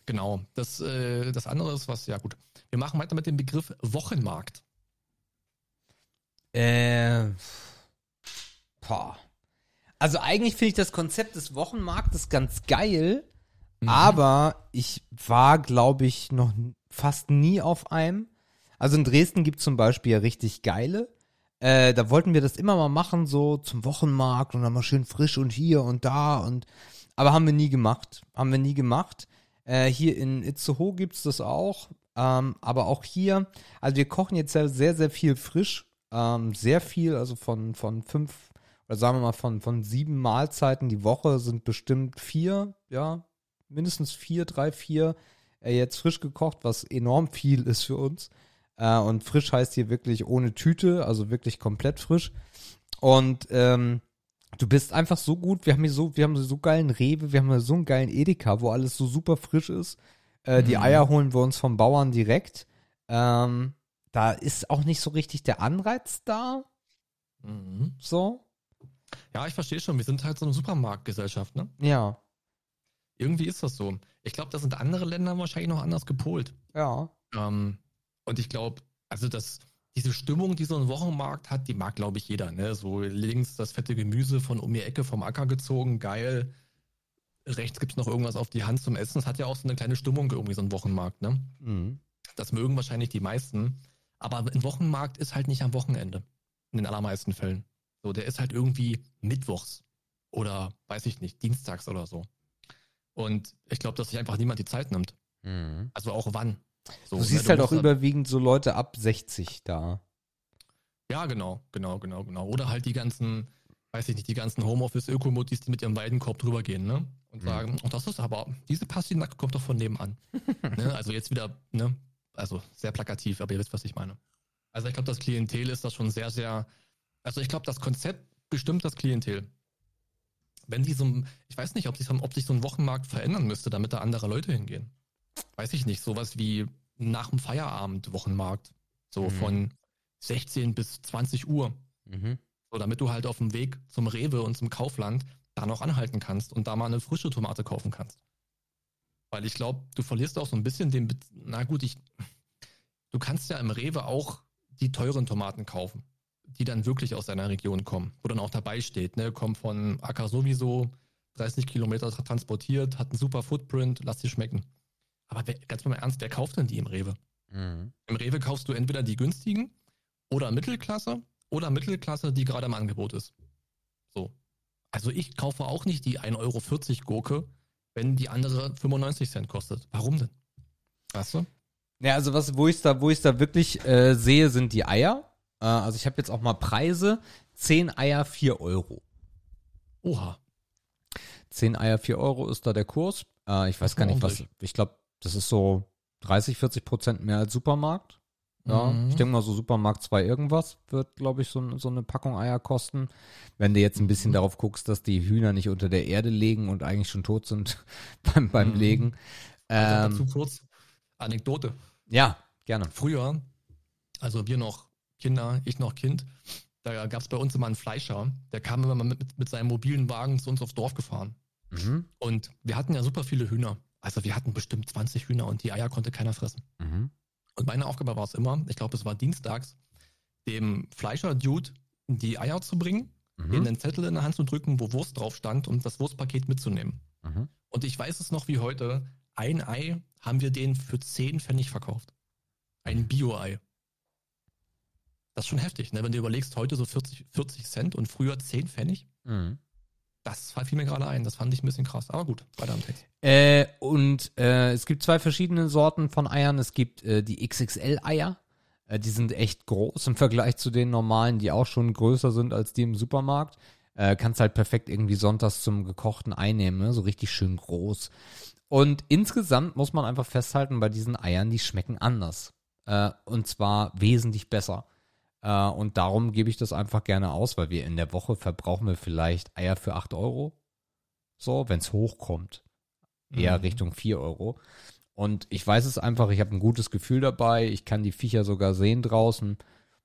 genau, das, äh, das andere ist was, ja gut. Wir machen weiter mit dem Begriff Wochenmarkt. Äh, boah. Also eigentlich finde ich das Konzept des Wochenmarktes ganz geil, Mhm. aber ich war, glaube ich, noch fast nie auf einem. Also in Dresden gibt es zum Beispiel ja richtig geile. Äh, da wollten wir das immer mal machen, so zum Wochenmarkt und dann mal schön frisch und hier und da und aber haben wir nie gemacht. Haben wir nie gemacht. Äh, hier in Itzehoe gibt's das auch. Ähm, aber auch hier, also wir kochen jetzt sehr, sehr, sehr viel frisch. Ähm, sehr viel, also von, von fünf, oder sagen wir mal, von, von sieben Mahlzeiten die Woche sind bestimmt vier, ja, mindestens vier, drei, vier äh, jetzt frisch gekocht, was enorm viel ist für uns. Äh, und frisch heißt hier wirklich ohne Tüte, also wirklich komplett frisch. Und ähm, du bist einfach so gut. Wir haben hier so, wir haben so geilen Rewe, wir haben hier so einen geilen Edeka, wo alles so super frisch ist. Äh, Die Mhm. Eier holen wir uns vom Bauern direkt. Ähm, da ist auch nicht so richtig der Anreiz da. Mhm. So. Ja, ich verstehe schon. Wir sind halt so eine Supermarktgesellschaft, ne? Ja. Irgendwie ist das so. Ich glaube, da sind andere Länder wahrscheinlich noch anders gepolt. Ja. Ähm, und ich glaube, also das, diese Stimmung, die so ein Wochenmarkt hat, die mag, glaube ich, jeder. Ne? So links das fette Gemüse von um die Ecke vom Acker gezogen, geil. Rechts gibt's noch irgendwas auf die Hand zum Essen. Das hat ja auch so eine kleine Stimmung irgendwie, so ein Wochenmarkt. Ne? Mhm. Das mögen wahrscheinlich die meisten. Aber ein Wochenmarkt ist halt nicht am Wochenende. In den allermeisten Fällen. So, der ist halt irgendwie mittwochs. Oder weiß ich nicht, dienstags oder so. Und ich glaube, dass sich einfach niemand die Zeit nimmt. Mhm. Also auch wann. So, Du ne, siehst halt auch überwiegend so Leute ab 60 da. Ja, genau, genau, genau, genau. Oder halt die ganzen, weiß ich nicht, die ganzen Homeoffice-Ökomuttis, die mit ihrem Weidenkorb drüber gehen, ne? Und Mhm. sagen, oh, das ist aber, diese Pastinack kommt doch von nebenan. ne? Also jetzt wieder, ne? Also sehr plakativ, aber ihr wisst, was ich meine. Also ich glaube, das Klientel ist das schon sehr, sehr. Also ich glaube, das Konzept bestimmt das Klientel. Wenn die so, ich weiß nicht, ob sich, ob sich so ein Wochenmarkt verändern müsste, damit da andere Leute hingehen. Weiß ich nicht, sowas wie nach dem Feierabend Wochenmarkt. So Mhm. von 16 bis 20 Uhr. Mhm. So, damit du halt auf dem Weg zum Rewe und zum Kaufland da noch anhalten kannst und da mal eine frische Tomate kaufen kannst. Weil ich glaube, du verlierst auch so ein bisschen den, Be na gut, ich, du kannst ja im Rewe auch die teuren Tomaten kaufen, die dann wirklich aus deiner Region kommen, wo dann auch dabei steht, ne, kommt von Acker sowieso, 30 Kilometer tra- transportiert, hat einen super Footprint, lass sie schmecken. Aber wer, ganz mal im ernst, wer kauft denn die im Rewe? Mhm. Im Rewe kaufst du entweder die günstigen oder Mittelklasse oder Mittelklasse, die gerade im Angebot ist. So. Also ich kaufe auch nicht die 1,40 Euro Gurke, wenn die andere 95 Cent kostet. Warum denn? Weißt du? Ja, also was, wo ich da, wo ich da wirklich äh, sehe, sind die Eier. Äh, also ich habe jetzt auch mal Preise. 10 Eier 4 Euro. Oha. 10 Eier 4 Euro ist da der Kurs. Äh, ich weiß gar nicht, was. Ich glaube, das ist so 30, 40 Prozent mehr als Supermarkt. Ja, Mhm. ich denke mal so Supermarkt 2 irgendwas wird, glaube ich, so, so eine Packung Eier kosten. Wenn du jetzt ein bisschen Mhm. darauf guckst, dass die Hühner nicht unter der Erde legen und eigentlich schon tot sind beim, beim Mhm. Legen. Also dazu Ähm, kurz Anekdote. ja, gerne. Früher, also wir noch Kinder, ich noch Kind, da gab es bei uns immer einen Fleischer, der kam immer mit, mit, mit seinem mobilen Wagen zu uns aufs Dorf gefahren. Mhm. Und wir hatten ja super viele Hühner. Also wir hatten bestimmt 20 Hühner und die Eier konnte keiner fressen. Mhm. Und meine Aufgabe war es immer, ich glaube, es war dienstags, dem Fleischer-Dude die Eier zu bringen, ihm Mhm. einen Zettel in der Hand zu drücken, wo Wurst drauf stand und das Wurstpaket mitzunehmen. Mhm. Und ich weiß es noch wie heute, ein Ei haben wir den für 10 Pfennig verkauft. Ein Bio-Ei. Das ist schon heftig, ne? wenn du überlegst, heute so 40, 40 Cent und früher 10 Pfennig. Mhm. Das fiel mir gerade ein, das fand ich ein bisschen krass. Aber gut, weiter am Text. Äh, und äh, es gibt zwei verschiedene Sorten von Eiern. Es gibt äh, die XXL-Eier. Äh, die sind echt groß im Vergleich zu den normalen, die auch schon größer sind als die im Supermarkt. Äh, kannst halt perfekt irgendwie sonntags zum gekochten Ei nehmen, ne? so richtig schön groß. Und insgesamt muss man einfach festhalten, bei diesen Eiern, die schmecken anders. Äh, und zwar wesentlich besser. Äh, und darum gebe ich das einfach gerne aus, weil wir in der Woche verbrauchen wir vielleicht Eier für 8 Euro. So, wenn es hochkommt. Eher Mhm. Richtung 4 Euro. Und ich weiß es einfach, ich habe ein gutes Gefühl dabei. Ich kann die Viecher sogar sehen draußen.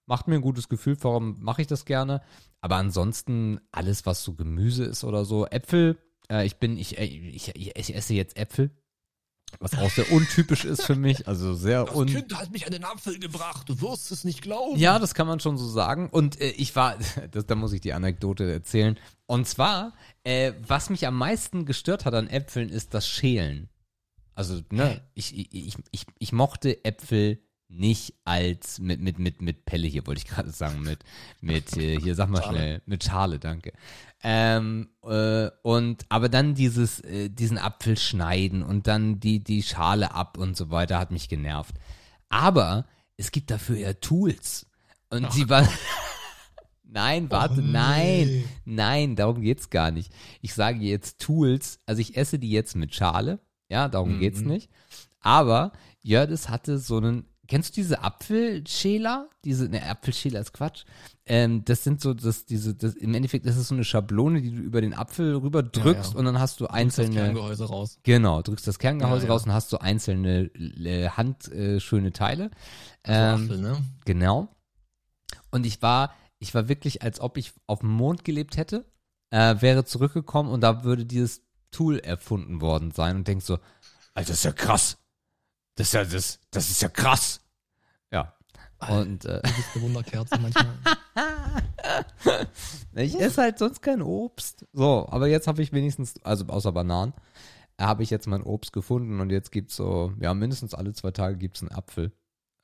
Macht mir ein gutes Gefühl, warum mache ich das gerne? Aber ansonsten alles, was so Gemüse ist oder so. Äpfel, äh, ich bin, ich, äh, ich, ich, ich esse jetzt Äpfel. Was auch sehr untypisch ist für mich. Also sehr un hat mich an den Apfel gebracht, du wirst es nicht glauben. ja, das kann man schon so sagen. Und äh, ich war, das, da muss ich die Anekdote erzählen. Und zwar, äh, was mich am meisten gestört hat an Äpfeln, ist das Schälen. Also, ne, ich, ich, ich, ich, ich mochte Äpfel nicht als mit, mit, mit, mit Pelle hier, wollte ich gerade sagen, mit, mit, äh, hier sag mal Schale. schnell, mit Schale, danke. Ähm, äh, und aber dann dieses, äh, diesen Apfel schneiden und dann die, die Schale ab und so weiter hat mich genervt. Aber es gibt dafür ja Tools. Und sie war. nein, warte, Oh, nee. nein, nein, darum geht's gar nicht. Ich sage jetzt Tools, also ich esse die jetzt mit Schale, ja, darum Mhm. geht's nicht. Aber Jördis hatte so einen, kennst du diese Apfelschäler? Diese, ne, Apfelschäler ist Quatsch. Ähm, das sind so, das, diese, das, im Endeffekt ist es so eine Schablone, die du über den Apfel rüber drückst ja. und dann hast du das einzelne. Kerngehäuse raus. Genau, drückst das Kerngehäuse Ja, ja. raus und hast so einzelne äh, handschöne äh, schöne Teile. Ähm, Apfel, ne? Genau. Und ich war, ich war wirklich, als ob ich auf dem Mond gelebt hätte, äh, wäre zurückgekommen und da würde dieses Tool erfunden worden sein und denkst so, Alter, das ist ja krass. Das ist ja, das, das ist ja krass. Ja. Und äh, Du bist eine Wunderkerze manchmal. ich esse halt sonst kein Obst. So, aber jetzt habe ich wenigstens, also außer Bananen, habe ich jetzt mein Obst gefunden und jetzt gibt's so, ja, mindestens alle zwei Tage gibt's einen Apfel.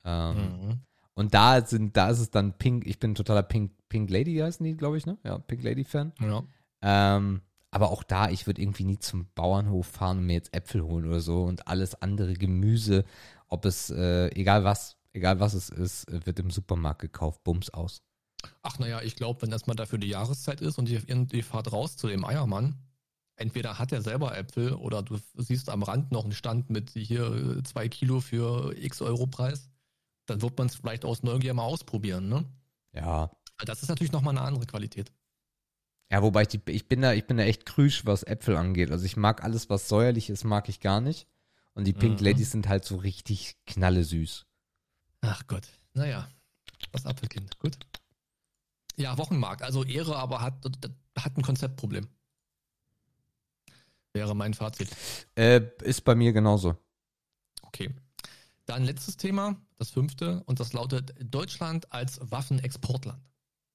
Ähm, Mhm. Und da sind, da ist es dann Pink, ich bin ein totaler Pink, Pink Lady heißen die, glaube ich, ne? Ja, Pink Lady Fan. Ja. Ähm, aber auch da, ich würde irgendwie nie zum Bauernhof fahren und mir jetzt Äpfel holen oder so und alles andere Gemüse, ob es, äh, egal was, egal was es ist, wird im Supermarkt gekauft, bums aus. Ach naja, ich glaube, wenn das mal dafür die Jahreszeit ist und ihr, ihr fahrt raus zu dem Eiermann, entweder hat er selber Äpfel oder du siehst am Rand noch einen Stand mit hier äh, zwei Kilo für x Euro Preis, dann wird man es vielleicht aus Neugier mal ausprobieren, ne? Ja. Das ist natürlich nochmal eine andere Qualität. Ja, wobei ich, die, ich bin da, ich bin da echt krüsch, was Äpfel angeht. Also ich mag alles, was säuerlich ist, mag ich gar nicht. Und die Pink Mhm. Ladies sind halt so richtig knallesüß. Ach Gott, naja, das Apfelkind, gut. Ja, Wochenmarkt, also Ehre, aber hat, hat ein Konzeptproblem. Wäre mein Fazit. Äh, ist bei mir genauso. Okay. Dann letztes Thema, das fünfte, und das lautet Deutschland als Waffenexportland.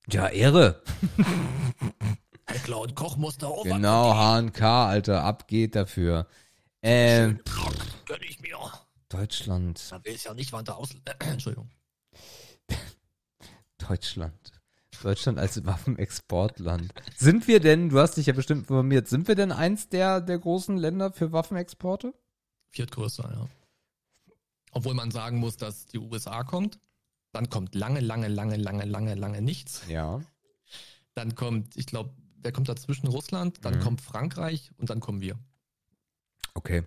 Ja, Ehre. Heckler und Koch musste auch Genau, HNK, Alter, ab geht dafür. Ähm, Gönn ich mir. Deutschland, Da will ich ja nicht weiter aus. Entschuldigung. Deutschland. Deutschland als Waffenexportland. Sind wir denn, du hast dich ja bestimmt informiert, sind wir denn eins der, der großen Länder für Waffenexporte? Viertgrößter, ja. Obwohl man sagen muss, dass die USA kommt. Dann kommt lange, lange, lange, lange, lange, lange nichts. Ja. Dann kommt, ich glaube, wer kommt dazwischen? Russland, dann Mhm. kommt Frankreich und dann kommen wir. Okay.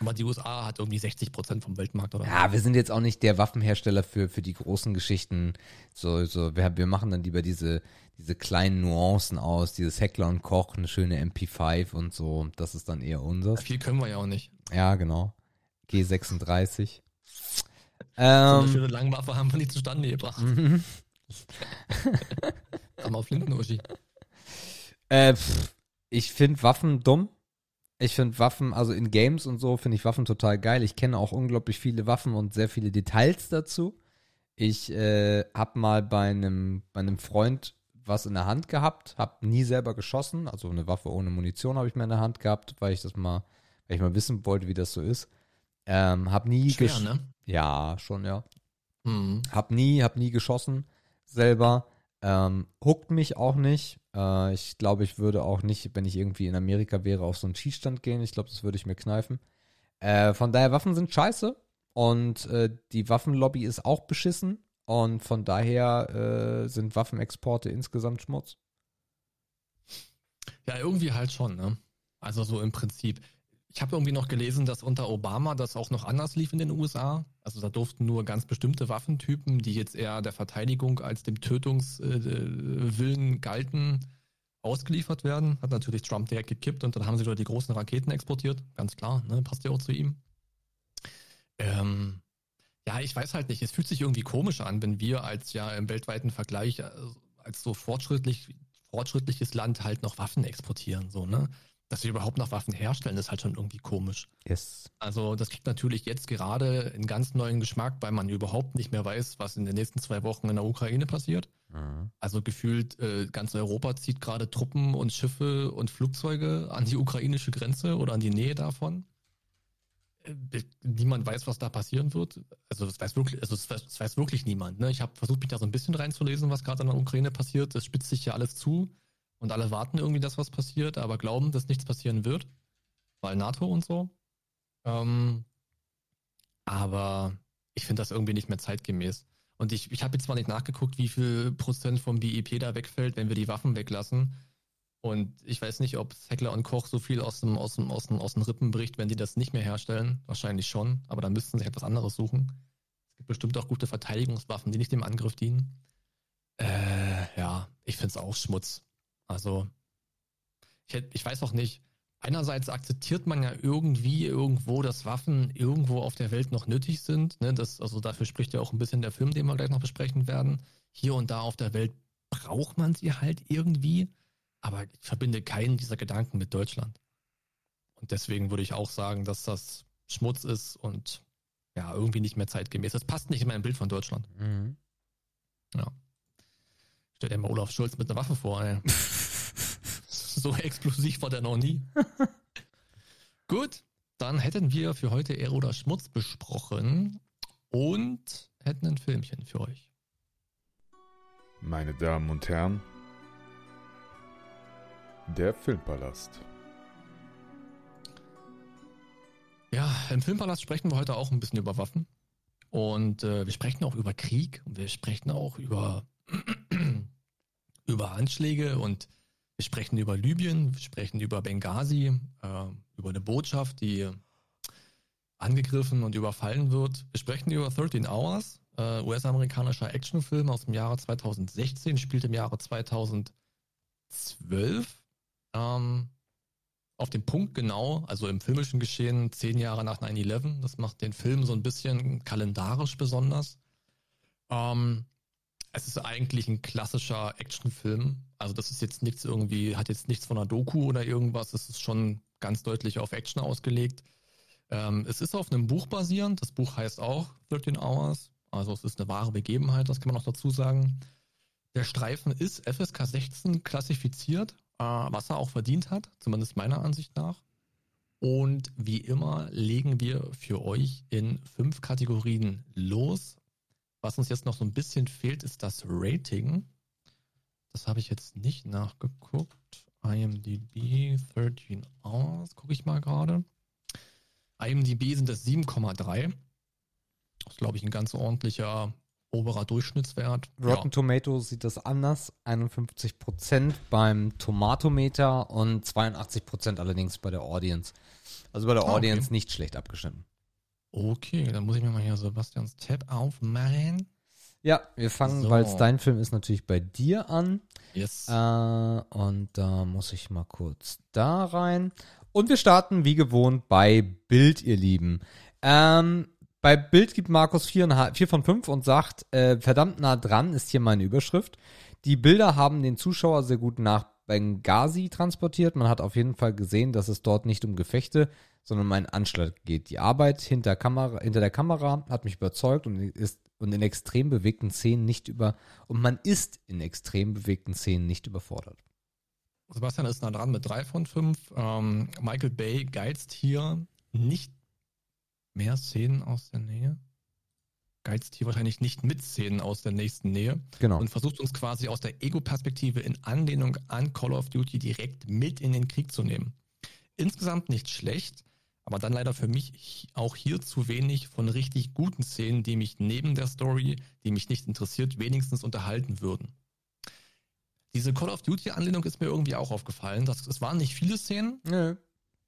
Aber die USA hat irgendwie 60 Prozent vom Weltmarkt, oder? Ja, wir sind jetzt auch nicht der Waffenhersteller für, für die großen Geschichten. So, so, wir, wir machen dann lieber diese, diese kleinen Nuancen aus, dieses Heckler und Koch, eine schöne MP5 und so. Das ist dann eher unseres. Viel können wir ja auch nicht. Ja, genau. G36. So eine Ähm, schöne Langwaffe haben wir nicht zustande gebracht. mhm. Wir auf Linden, Uschi. Äh, pff, ich finde Waffen dumm. Ich finde Waffen, also in Games und so, finde ich Waffen total geil. Ich kenne auch unglaublich viele Waffen und sehr viele Details dazu. Ich äh, habe mal bei einem, bei einem Freund was in der Hand gehabt, habe nie selber geschossen, also eine Waffe ohne Munition habe ich mir in der Hand gehabt, weil ich das mal, weil ich mal wissen wollte, wie das so ist. Ähm, hab nie Schwer, ne? Ja, schon, ja. Mhm. Hab nie, hab nie geschossen selber. Ähm, huckt mich auch nicht. Äh, ich glaube, ich würde auch nicht, wenn ich irgendwie in Amerika wäre, auf so einen Schießstand gehen. Ich glaube, das würde ich mir kneifen. Äh, von daher, Waffen sind scheiße. Und äh, die Waffenlobby ist auch beschissen. Und von daher äh, sind Waffenexporte insgesamt Schmutz. Ja, irgendwie halt schon, ne? Also so im Prinzip. Ich habe irgendwie noch gelesen, dass unter Obama das auch noch anders lief in den USA. Also da durften nur ganz bestimmte Waffentypen, die jetzt eher der Verteidigung als dem Tötungswillen galten, ausgeliefert werden. Hat natürlich Trump direkt gekippt und dann haben sie wieder die großen Raketen exportiert. Ganz klar, ne? Passt ja auch zu ihm. Ähm, ja, ich weiß halt nicht. Es fühlt sich irgendwie komisch an, wenn wir als ja im weltweiten Vergleich äh, als so fortschrittlich, fortschrittliches Land halt noch Waffen exportieren, so, ne? Dass wir überhaupt noch Waffen herstellen, ist halt schon irgendwie komisch. Yes. Also das kriegt natürlich jetzt gerade einen ganz neuen Geschmack, weil man überhaupt nicht mehr weiß, was in den nächsten zwei Wochen in der Ukraine passiert. Mhm. Also gefühlt äh, ganz Europa zieht gerade Truppen und Schiffe und Flugzeuge an die ukrainische Grenze oder an die Nähe davon. Äh, niemand weiß, was da passieren wird. Also das weiß wirklich, also das weiß, das weiß wirklich niemand. Ne? Ich habe versucht, mich da so ein bisschen reinzulesen, was gerade in der Ukraine passiert. Das spitzt sich ja alles zu und alle warten irgendwie, dass was passiert, aber glauben, dass nichts passieren wird, weil NATO und so. Ähm, aber ich finde das irgendwie nicht mehr zeitgemäß. Und ich, ich habe jetzt mal nicht nachgeguckt, wie viel Prozent vom BIP da wegfällt, wenn wir die Waffen weglassen. Und ich weiß nicht, ob Heckler und Koch so viel aus, dem, aus, dem, aus, dem, aus den Rippen bricht, wenn die das nicht mehr herstellen. Wahrscheinlich schon, aber dann müssten sie etwas anderes suchen. Es gibt bestimmt auch gute Verteidigungswaffen, die nicht dem Angriff dienen. Äh, ja, ich finde es auch Schmutz. Also, ich, hätt- ich weiß auch nicht. Einerseits akzeptiert man ja irgendwie irgendwo, dass Waffen irgendwo auf der Welt noch nötig sind. Ne? Das, also dafür spricht ja auch ein bisschen der Film, den wir gleich noch besprechen werden. Hier und da auf der Welt braucht man sie halt irgendwie. Aber ich verbinde keinen dieser Gedanken mit Deutschland. Und deswegen würde ich auch sagen, dass das Schmutz ist und ja, irgendwie nicht mehr zeitgemäß. Das passt nicht in mein Bild von Deutschland. Mhm. Stell dir mal Olaf Schulz mit einer Waffe vor, ey. so explosiv war der noch nie. Gut, dann hätten wir für heute Ehre oder Schmutz besprochen und hätten ein Filmchen für euch. Meine Damen und Herren, der Filmpalast. Ja, im Filmpalast sprechen wir heute auch ein bisschen über Waffen. Und äh, wir sprechen auch über Krieg und wir sprechen auch über, über Anschläge und Wir sprechen über Libyen, wir sprechen über Benghazi, äh, über eine Botschaft, die angegriffen und überfallen wird. Wir sprechen über 13 Hours, äh, US-amerikanischer Actionfilm aus dem Jahre 2016, spielt im Jahre 2012. Ähm, auf den Punkt genau, also im filmischen Geschehen zehn Jahre nach 9-11. Das macht den Film so ein bisschen kalendarisch besonders. Ähm, es ist eigentlich ein klassischer Actionfilm. Also das ist jetzt nichts irgendwie, hat jetzt nichts von einer Doku oder irgendwas. Es ist schon ganz deutlich auf Action ausgelegt. Ähm, es ist auf einem Buch basierend. Das Buch heißt auch 13 Hours. Also es ist eine wahre Begebenheit, das kann man noch dazu sagen. Der Streifen ist FSK 16 klassifiziert, äh, was er auch verdient hat, zumindest meiner Ansicht nach. Und wie immer legen wir für euch in fünf Kategorien los. Was uns jetzt noch so ein bisschen fehlt, ist das Rating. Das habe ich jetzt nicht nachgeguckt. IMDb 13 Hours, gucke ich mal gerade. IMDb sind es 7,3. Das ist, glaube ich, ein ganz ordentlicher oberer Durchschnittswert. Rotten ja. Tomatoes sieht das anders. 51% beim Tomatometer und 82% allerdings bei der Audience. Also bei der ah, Audience okay. nicht schlecht abgeschnitten. Okay, dann muss ich mir mal hier Sebastians Tab aufmachen. Ja, wir fangen, so. weil es dein Film ist, natürlich bei dir an. Yes. Äh, und da muss ich mal kurz da rein. Und wir starten wie gewohnt bei Bild, ihr Lieben. Ähm, bei Bild gibt Markus 4, 4 von 5 und sagt, äh, verdammt nah dran ist hier meine Überschrift. Die Bilder haben den Zuschauer sehr gut nach Benghazi transportiert. Man hat auf jeden Fall gesehen, dass es dort nicht um Gefechte, sondern um einen Anschlag geht. Die Arbeit hinter, Kamera, hinter der Kamera hat mich überzeugt und ist und in extrem bewegten Szenen nicht über und man ist in extrem bewegten Szenen nicht überfordert. Sebastian ist nah dran mit 3 von 5. Ähm, Michael Bay geizt hier nicht mehr Szenen aus der Nähe. Geizt hier wahrscheinlich nicht mit Szenen aus der nächsten Nähe. Genau. Und versucht uns quasi aus der Ego-Perspektive in Anlehnung an Call of Duty direkt mit in den Krieg zu nehmen. Insgesamt nicht schlecht, aber dann leider für mich auch hier zu wenig von richtig guten Szenen, die mich neben der Story, die mich nicht interessiert, wenigstens unterhalten würden. Diese Call of Duty-Anlehnung ist mir irgendwie auch aufgefallen. Das, es waren nicht viele Szenen. Nö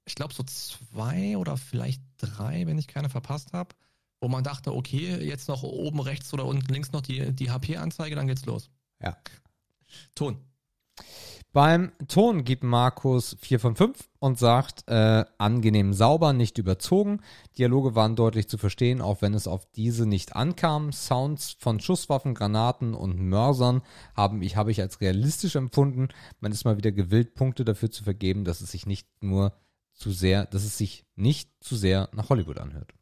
ich glaube, so zwei oder vielleicht drei, wenn ich keine verpasst habe, wo man dachte, okay, jetzt noch oben rechts oder unten links noch die, die HP-Anzeige, dann geht's los. Ja. Ton. Beim Ton gibt Markus 4 von 5 und sagt, äh, angenehm sauber, nicht überzogen. Dialoge waren deutlich zu verstehen, auch wenn es auf diese nicht ankam. Sounds von Schusswaffen, Granaten und Mörsern haben ich, habe ich als realistisch empfunden. Man ist mal wieder gewillt, Punkte dafür zu vergeben, dass es sich nicht nur zu sehr, dass es sich nicht zu sehr nach Hollywood anhört.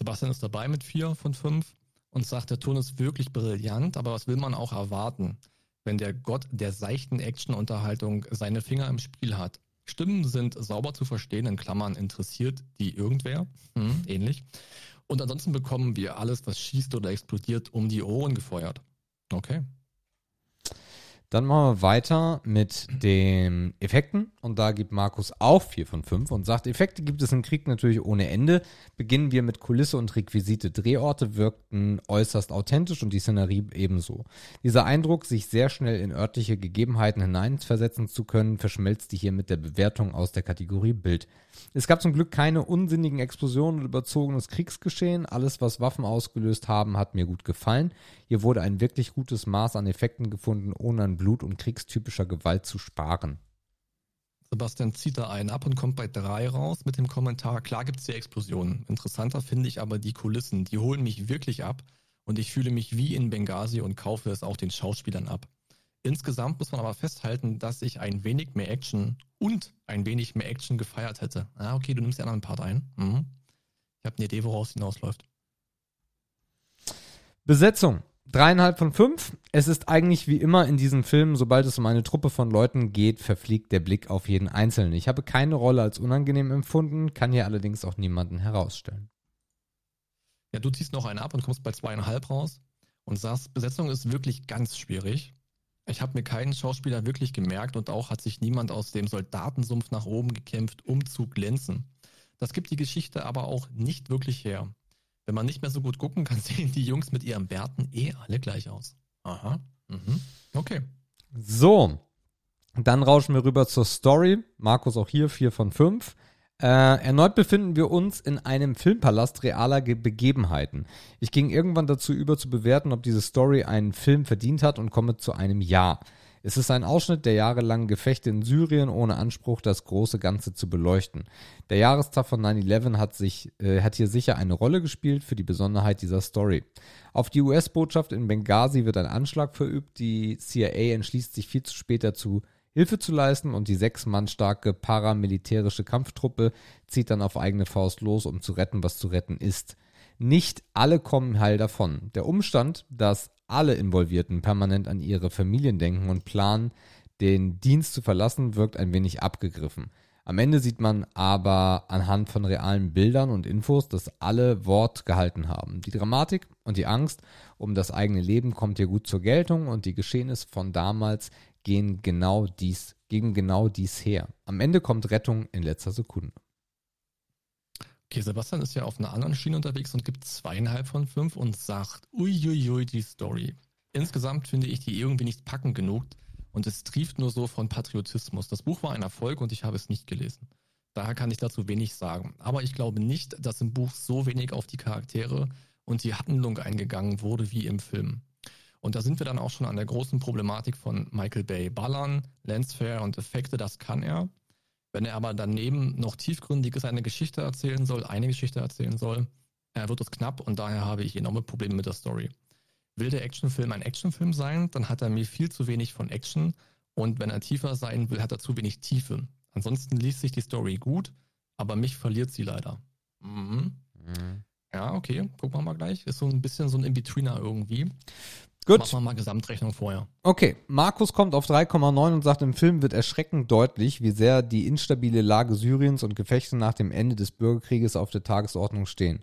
Sebastian ist dabei mit vier von fünf und sagt, der Ton ist wirklich brillant, aber was will man auch erwarten, wenn der Gott der seichten Action-Unterhaltung seine Finger im Spiel hat? Stimmen sind sauber zu verstehen, in Klammern interessiert die irgendwer, hm, ähnlich. Und ansonsten bekommen wir alles, was schießt oder explodiert, um die Ohren gefeuert. Okay. Dann machen wir weiter mit den Effekten und da gibt Markus auch 4 von 5 und sagt, Effekte gibt es im Krieg natürlich ohne Ende. Beginnen wir mit Kulisse und Requisite. Drehorte wirkten äußerst authentisch und die Szenerie ebenso. Dieser Eindruck, sich sehr schnell in örtliche Gegebenheiten hineinversetzen zu können, verschmelzte hier mit der Bewertung aus der Kategorie Bild. Es gab zum Glück keine unsinnigen Explosionen und überzogenes Kriegsgeschehen. Alles, was Waffen ausgelöst haben, hat mir gut gefallen. Hier wurde ein wirklich gutes Maß an Effekten gefunden, ohne an Blut- und kriegstypischer Gewalt zu sparen. Sebastian zieht da einen ab und kommt bei drei raus mit dem Kommentar, klar gibt es hier Explosionen. Interessanter finde ich aber die Kulissen, die holen mich wirklich ab und ich fühle mich wie in Benghazi und kaufe es auch den Schauspielern ab. Insgesamt muss man aber festhalten, dass ich ein wenig mehr Action und ein wenig mehr Action gefeiert hätte. Ah, okay, du nimmst den anderen Part ein. Mhm. Ich habe eine Idee, woraus es hinausläuft. Besetzung. Dreieinhalb von fünf. Es ist eigentlich wie immer in diesem Film, sobald es um eine Truppe von Leuten geht, verfliegt der Blick auf jeden Einzelnen. Ich habe keine Rolle als unangenehm empfunden, kann hier allerdings auch niemanden herausstellen. Ja, du ziehst noch einen ab und kommst bei zweieinhalb raus und sagst, Besetzung ist wirklich ganz schwierig. Ich habe mir keinen Schauspieler wirklich gemerkt und auch hat sich niemand aus dem Soldatensumpf nach oben gekämpft, um zu glänzen. Das gibt die Geschichte aber auch nicht wirklich her. Wenn man nicht mehr so gut gucken kann, sehen die Jungs mit ihren Bärten eh alle gleich aus. Aha. Mhm. Okay. So. Dann rauschen wir rüber zur Story. Markus auch hier, 4 von 5. Äh, erneut befinden wir uns in einem Filmpalast realer Ge Begebenheiten. Ich ging irgendwann dazu über zu bewerten, ob diese Story einen Film verdient hat und komme zu einem Ja. Es ist ein Ausschnitt der jahrelangen Gefechte in Syrien ohne Anspruch, das große Ganze zu beleuchten. Der Jahrestag von 9-11 hat, äh, hat hier sicher eine Rolle gespielt für die Besonderheit dieser Story. Auf die US-Botschaft in Benghazi wird ein Anschlag verübt. Die CIA entschließt sich viel zu spät dazu, Hilfe zu leisten und die sechs Mann starke paramilitärische Kampftruppe zieht dann auf eigene Faust los, um zu retten, was zu retten ist. Nicht alle kommen heil davon. Der Umstand, dass alle Involvierten permanent an ihre Familien denken und planen, den Dienst zu verlassen, wirkt ein wenig abgegriffen. Am Ende sieht man aber anhand von realen Bildern und Infos, dass alle Wort gehalten haben. Die Dramatik und die Angst um das eigene Leben kommt hier gut zur Geltung und die Geschehnisse von damals gehen genau dies, geben genau dies her. Am Ende kommt Rettung in letzter Sekunde. Okay, Sebastian ist ja auf einer anderen Schiene unterwegs und gibt zweieinhalb von fünf und sagt, uiuiui, die Story. Insgesamt finde ich die irgendwie nicht packend genug und es trieft nur so von Patriotismus. Das Buch war ein Erfolg und ich habe es nicht gelesen. Daher kann ich dazu wenig sagen. Aber ich glaube nicht, dass im Buch so wenig auf die Charaktere und die Handlung eingegangen wurde wie im Film. Und da sind wir dann auch schon an der großen Problematik von Michael Bay. Ballern, Lensfare und Effekte, das kann er. Wenn er aber daneben noch tiefgründiges eine Geschichte erzählen soll, eine Geschichte erzählen soll, äh, wird es knapp und daher habe ich enorme Probleme mit der Story. Will der Actionfilm ein Actionfilm sein, dann hat er mir viel zu wenig von Action und wenn er tiefer sein will, hat er zu wenig Tiefe. Ansonsten liest sich die Story gut, aber mich verliert sie leider. Mhm. Mhm. Ja, okay, gucken wir mal gleich. Ist so ein bisschen so ein In-Betweener irgendwie. Gut. Machen wir mal Gesamtrechnung vorher. Okay, Markus kommt auf 3,9 und sagt, im Film wird erschreckend deutlich, wie sehr die instabile Lage Syriens und Gefechte nach dem Ende des Bürgerkrieges auf der Tagesordnung stehen.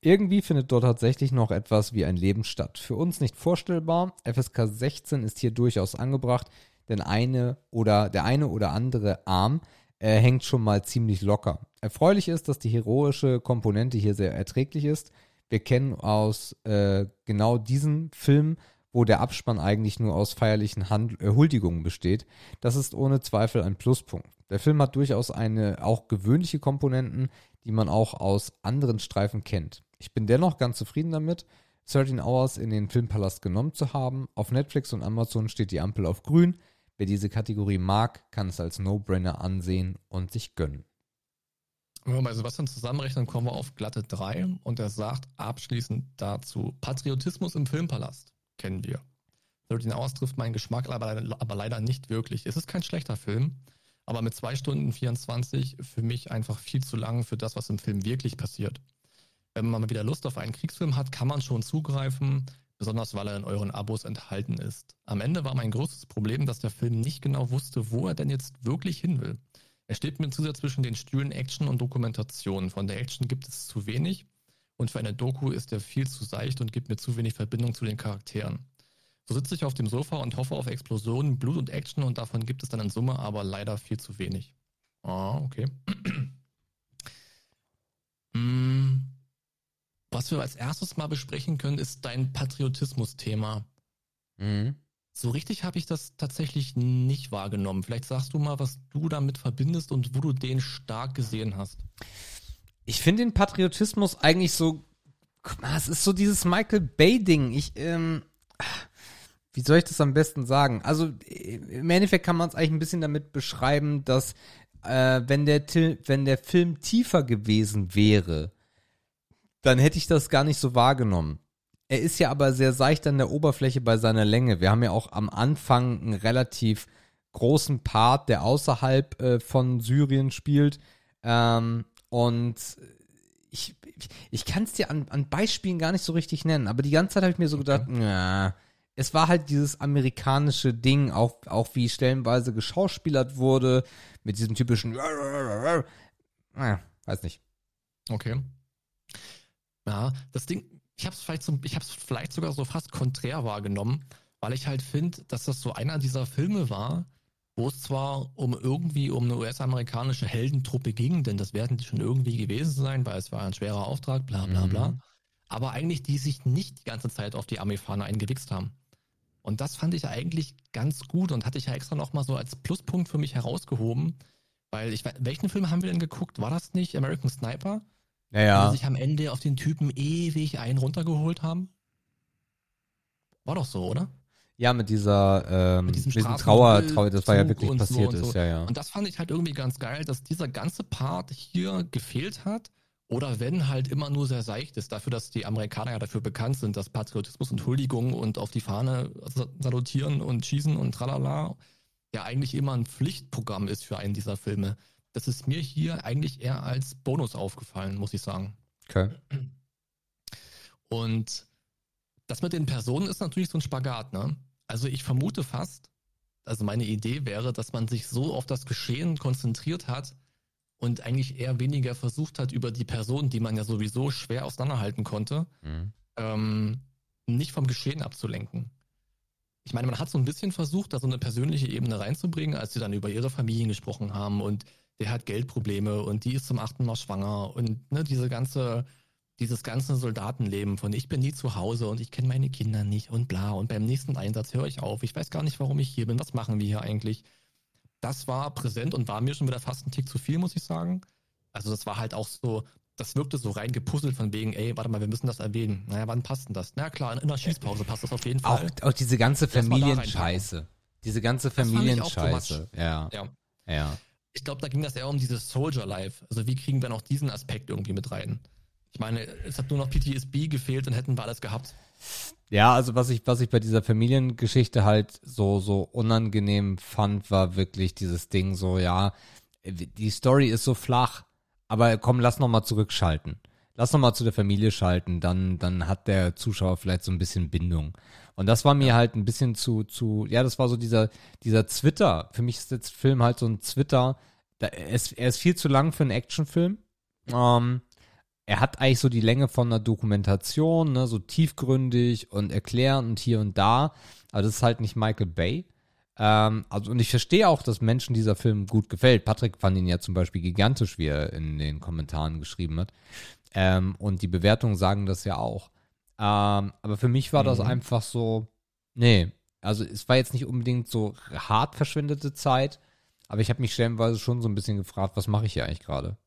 Irgendwie findet dort tatsächlich noch etwas wie ein Leben statt. Für uns nicht vorstellbar. FSK 16 ist hier durchaus angebracht, denn eine oder der eine oder andere Arm äh, hängt schon mal ziemlich locker. Erfreulich ist, dass die heroische Komponente hier sehr erträglich ist. Wir kennen aus äh, genau diesem Film wo der Abspann eigentlich nur aus feierlichen Hand äh, Huldigungen besteht. Das ist ohne Zweifel ein Pluspunkt. Der Film hat durchaus eine auch gewöhnliche Komponenten, die man auch aus anderen Streifen kennt. Ich bin dennoch ganz zufrieden damit, 13 Hours in den Filmpalast genommen zu haben. Auf Netflix und Amazon steht die Ampel auf grün. Wer diese Kategorie mag, kann es als No-Brainer ansehen und sich gönnen. Wenn wir bei Sebastian zusammenrechnen, kommen wir auf glatte 3 und er sagt abschließend dazu Patriotismus im Filmpalast kennen wir. 13 Hours trifft meinen Geschmack, aber, aber leider nicht wirklich. Es ist kein schlechter Film, aber mit 2 Stunden 24 für mich einfach viel zu lang für das, was im Film wirklich passiert. Wenn man mal wieder Lust auf einen Kriegsfilm hat, kann man schon zugreifen, besonders weil er in euren Abos enthalten ist. Am Ende war mein größtes Problem, dass der Film nicht genau wusste, wo er denn jetzt wirklich hin will. Er steht mir zu sehr zwischen den Stühlen Action und Dokumentation. Von der Action gibt es zu wenig und für eine Doku ist er viel zu seicht und gibt mir zu wenig Verbindung zu den Charakteren. So sitze ich auf dem Sofa und hoffe auf Explosionen, Blut und Action und davon gibt es dann in Summe aber leider viel zu wenig. Ah, okay. Hm. Was wir als erstes mal besprechen können, ist dein Patriotismus-Thema. Mhm. So richtig habe ich das tatsächlich nicht wahrgenommen. Vielleicht sagst du mal, was du damit verbindest und wo du den stark gesehen hast. Ich finde den Patriotismus eigentlich so, guck mal, es ist so dieses Michael Bay-Ding. Ich, ähm, wie soll ich das am besten sagen? Also im Endeffekt kann man es eigentlich ein bisschen damit beschreiben, dass äh, wenn der wenn der Film tiefer gewesen wäre, dann hätte ich das gar nicht so wahrgenommen. Er ist ja aber sehr seicht an der Oberfläche bei seiner Länge. Wir haben ja auch am Anfang einen relativ großen Part, der außerhalb äh, von Syrien spielt. Ähm, und ich, ich kann es dir an, an Beispielen gar nicht so richtig nennen, aber die ganze Zeit habe ich mir so gedacht, okay. ja, es war halt dieses amerikanische Ding, auch, auch wie stellenweise geschauspielert wurde, mit diesem typischen, naja, weiß nicht. Okay. Ja, das Ding, ich habe es vielleicht so, ich habe es vielleicht sogar so fast konträr wahrgenommen, weil ich halt finde, dass das so einer dieser Filme war, wo es zwar um irgendwie um eine US-amerikanische Heldentruppe ging, denn das werden die schon irgendwie gewesen sein, weil es war ein schwerer Auftrag, bla bla bla, mhm. aber eigentlich die sich nicht die ganze Zeit auf die Armeefahne eingewichst haben. Und das fand ich eigentlich ganz gut und hatte ich ja extra nochmal so als Pluspunkt für mich herausgehoben. Weil ich, welchen Film haben wir denn geguckt? War das nicht American Sniper? Ja, Wo ja. sie sich am Ende auf den Typen ewig einen runtergeholt haben? War doch so, oder? Ja, mit dieser, ähm, Mit diesem diesem Trauer, Trauer, das war ja Zug wirklich so passiert und ist, so. ja, ja. Und das fand ich halt irgendwie ganz geil, dass dieser ganze Part hier gefehlt hat. Oder wenn halt immer nur sehr seicht ist, dafür, dass die Amerikaner ja dafür bekannt sind, dass Patriotismus und Huldigung und auf die Fahne sa- salutieren und schießen und tralala ja eigentlich immer ein Pflichtprogramm ist für einen dieser Filme. Das ist mir hier eigentlich eher als Bonus aufgefallen, muss ich sagen. Okay. Und das mit den Personen ist natürlich so ein Spagat, ne? Also ich vermute fast, also meine Idee wäre, dass man sich so auf das Geschehen konzentriert hat und eigentlich eher weniger versucht hat, über die Person, die man ja sowieso schwer auseinanderhalten konnte, Mhm. ähm, nicht vom Geschehen abzulenken. Ich meine, man hat so ein bisschen versucht, da so eine persönliche Ebene reinzubringen, als sie dann über ihre Familien gesprochen haben und der hat Geldprobleme und die ist zum achten Mal schwanger und ne, diese ganze, dieses ganze Soldatenleben von ich bin nie zu Hause und ich kenne meine Kinder nicht und bla und beim nächsten Einsatz höre ich auf, ich weiß gar nicht, warum ich hier bin, was machen wir hier eigentlich? Das war präsent und war mir schon wieder fast ein Tick zu viel, muss ich sagen. Also das war halt auch so, das wirkte so rein gepuzzelt von wegen, ey, warte mal, wir müssen das erwähnen. Naja, wann passt denn das? Na klar, in der Schießpause passt das auf jeden Auch, Fall. auch diese ganze Familienscheiße. Diese ganze auch Familienscheiße. Ja, Ja. ja. Ich glaube, da ging das eher um dieses Soldier Life. Also wie kriegen wir noch diesen Aspekt irgendwie mit rein? Ich meine, es hat nur noch PTSB gefehlt und hätten wir alles gehabt. Ja, also was ich, was ich bei dieser Familiengeschichte halt so, so unangenehm fand, war wirklich dieses Ding so, ja, die Story ist so flach, aber komm, lass noch mal zurückschalten. Lass noch mal zu der Familie schalten, dann, dann hat der Zuschauer vielleicht so ein bisschen Bindung. Und das war mir halt ein bisschen zu, zu, ja, das war so dieser, dieser Twitter. Für mich ist der Film halt so ein Twitter. Da, er, ist, er ist viel zu lang für einen Actionfilm. Ähm, er hat eigentlich so die Länge von einer Dokumentation, ne, so tiefgründig und erklärend und hier und da. Aber das ist halt nicht Michael Bay. Ähm, also, und ich verstehe auch, dass Menschen dieser Film gut gefällt. Patrick fand ihn ja zum Beispiel gigantisch, wie er in den Kommentaren geschrieben hat. Ähm, und die Bewertungen sagen das ja auch. Ähm, aber für mich war das Mhm. einfach so, nee. Also es war jetzt nicht unbedingt so hart verschwendete Zeit, aber ich habe mich stellenweise schon so ein bisschen gefragt, was mache ich hier eigentlich gerade?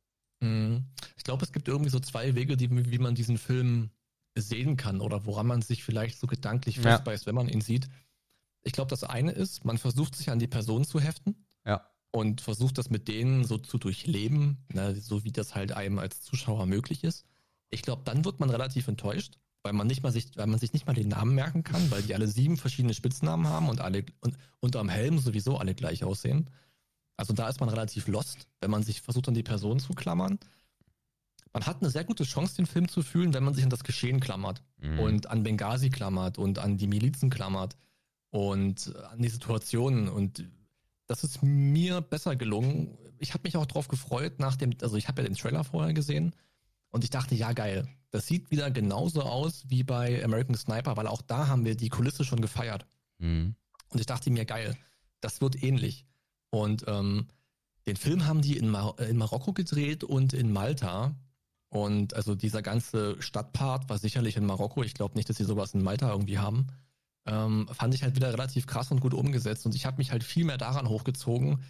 Mhm. Ich glaube, es gibt irgendwie so zwei Wege, die, wie man diesen Film sehen kann oder woran man sich vielleicht so gedanklich Ja. festbeißt, wenn man ihn sieht. Ich glaube, das eine ist, man versucht sich an die Person zu heften Ja. Und versucht das mit denen so zu durchleben, ne, so wie das halt einem als Zuschauer möglich ist. Ich glaube, dann wird man relativ enttäuscht, weil man nicht mal sich, weil man sich nicht mal den Namen merken kann, weil die alle sieben verschiedene Spitznamen haben und alle und unterm Helm sowieso alle gleich aussehen. Also da ist man relativ lost, wenn man sich versucht, an die Person zu klammern. Man hat eine sehr gute Chance, den Film zu fühlen, wenn man sich an das Geschehen klammert Mhm. und an Benghazi klammert und an die Milizen klammert und an die Situationen. Und das ist mir besser gelungen. Ich habe mich auch drauf gefreut nach dem, also ich habe ja den Trailer vorher gesehen und ich dachte, ja geil, das sieht wieder genauso aus wie bei American Sniper, weil auch da haben wir die Kulisse schon gefeiert. Mhm. Und ich dachte mir, geil, das wird ähnlich. Und ähm, den Film haben die in, Mar in Marokko gedreht und in Malta. Und also dieser ganze Stadtpart war sicherlich in Marokko. Ich glaube nicht, dass sie sowas in Malta irgendwie haben. Ähm, fand ich halt wieder relativ krass und gut umgesetzt. Und ich habe mich halt viel mehr daran hochgezogen,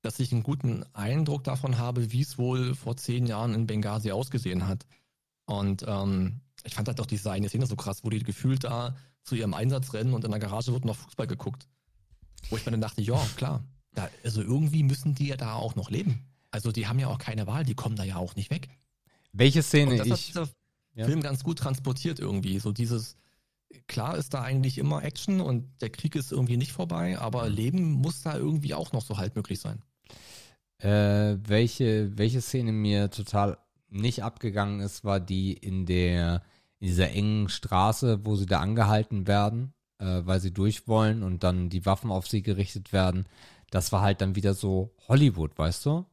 dass ich einen guten Eindruck davon habe, wie es wohl vor zehn Jahren in Benghazi ausgesehen hat. Und ähm, ich fand halt auch diese eine Szene so krass, wo die gefühlt da zu ihrem Einsatz rennen und in der Garage wird noch Fußball geguckt. Wo ich mir dann dachte, ja, klar, da, also irgendwie müssen die ja da auch noch leben. Also die haben ja auch keine Wahl, die kommen da ja auch nicht weg. Welche Szene Und das hat ich. dieser ja. Film ganz gut transportiert irgendwie. So dieses, klar ist da eigentlich immer Action und der Krieg ist irgendwie nicht vorbei, aber. Leben muss da irgendwie auch noch so halt möglich sein. Äh, welche, welche Szene mir total nicht abgegangen ist, war die in der, in dieser engen Straße, wo sie da angehalten werden, äh, weil sie durch wollen und dann die Waffen auf sie gerichtet werden. Das war halt dann wieder so Hollywood, weißt du?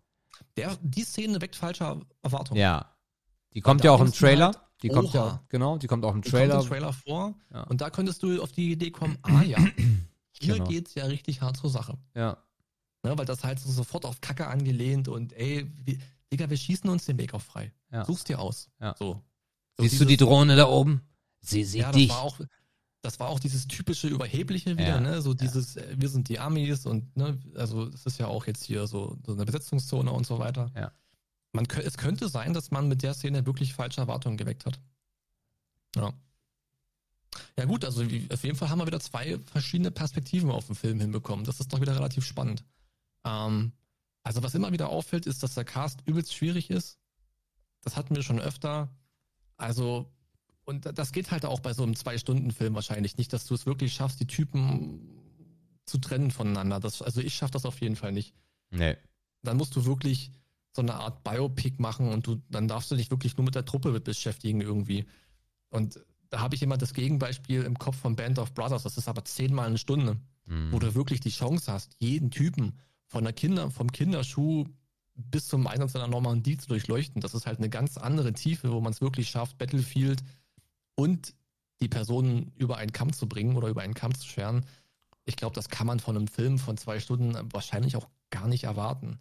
Der, die Szene weckt falsche Erwartungen. Ja. Die kommt ja auch im Trailer. halt, die kommt ja, oha. genau, die kommt auch im Die Trailer. kommt im Trailer vor Ja. und da könntest du auf die Idee kommen, ah ja, hier Genau. geht's ja richtig hart zur Sache. Ja. Ne, weil das halt so sofort auf Kacke angelehnt und ey, wir, Digga, wir schießen uns den Weg auf frei. Ja. Such's dir aus. Ja. So. so Siehst du die Drohne da oben? Sie sieht Ja, das dich. war auch, das war auch dieses typische Überhebliche wieder, Ja, ne? So dieses, äh, wir sind die Amis und ne, also es ist ja auch jetzt hier so, so eine Besetzungszone und so weiter. Ja. Man, es könnte sein, dass man mit der Szene wirklich falsche Erwartungen geweckt hat. Ja. Ja gut, also auf jeden Fall haben wir wieder zwei verschiedene Perspektiven auf den Film hinbekommen. Das ist doch wieder relativ spannend. Ähm, also was immer wieder auffällt, ist, dass der Cast übelst schwierig ist. Das hatten wir schon öfter. Also, und das geht halt auch bei so einem Zwei-Stunden-Film wahrscheinlich nicht, dass du es wirklich schaffst, die Typen zu trennen voneinander. Das, also ich schaffe das auf jeden Fall nicht. Nee. Dann musst du wirklich so eine Art Biopic machen und du, dann darfst du dich wirklich nur mit der Truppe beschäftigen irgendwie. Und da habe ich immer das Gegenbeispiel im Kopf von Band of Brothers. Das ist aber zehnmal eine Stunde Mhm. wo du wirklich die Chance hast, jeden Typen von der Kinder, vom Kinderschuh bis zum Einsatz in der Normandie zu durchleuchten. Das ist halt eine ganz andere Tiefe, wo man es wirklich schafft, Battlefield und die Personen über einen Kamm zu bringen oder über einen Kamm zu scheren. Ich glaube, das kann man von einem Film von zwei Stunden wahrscheinlich auch gar nicht erwarten.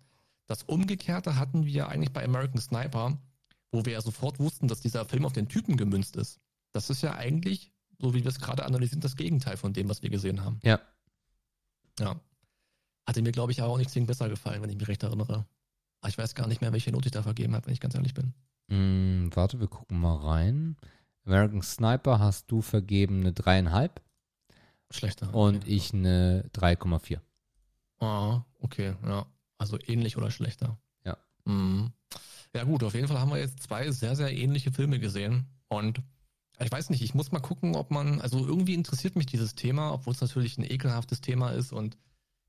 Das Umgekehrte hatten wir eigentlich bei American Sniper, wo wir ja sofort wussten, dass dieser Film auf den Typen gemünzt ist. Das ist ja eigentlich, so wie wir es gerade analysieren, das Gegenteil von dem, was wir gesehen haben. Ja. Ja. Hatte mir, glaube ich, aber auch nicht zwingend besser gefallen, wenn ich mich recht erinnere. Aber ich weiß gar nicht mehr, welche Note ich da vergeben habe, wenn ich ganz ehrlich bin. Mm, warte, wir gucken mal rein. American Sniper hast du vergeben eine dreieinhalb Schlechter. und okay. ich eine 3,4. Ah, okay, ja. Also ähnlich oder schlechter. Ja. Mhm. Ja, gut, auf jeden Fall haben wir jetzt zwei sehr, sehr ähnliche Filme gesehen. Und ich weiß nicht, ich muss mal gucken, ob man, also irgendwie interessiert mich dieses Thema, obwohl es natürlich ein ekelhaftes Thema ist. Und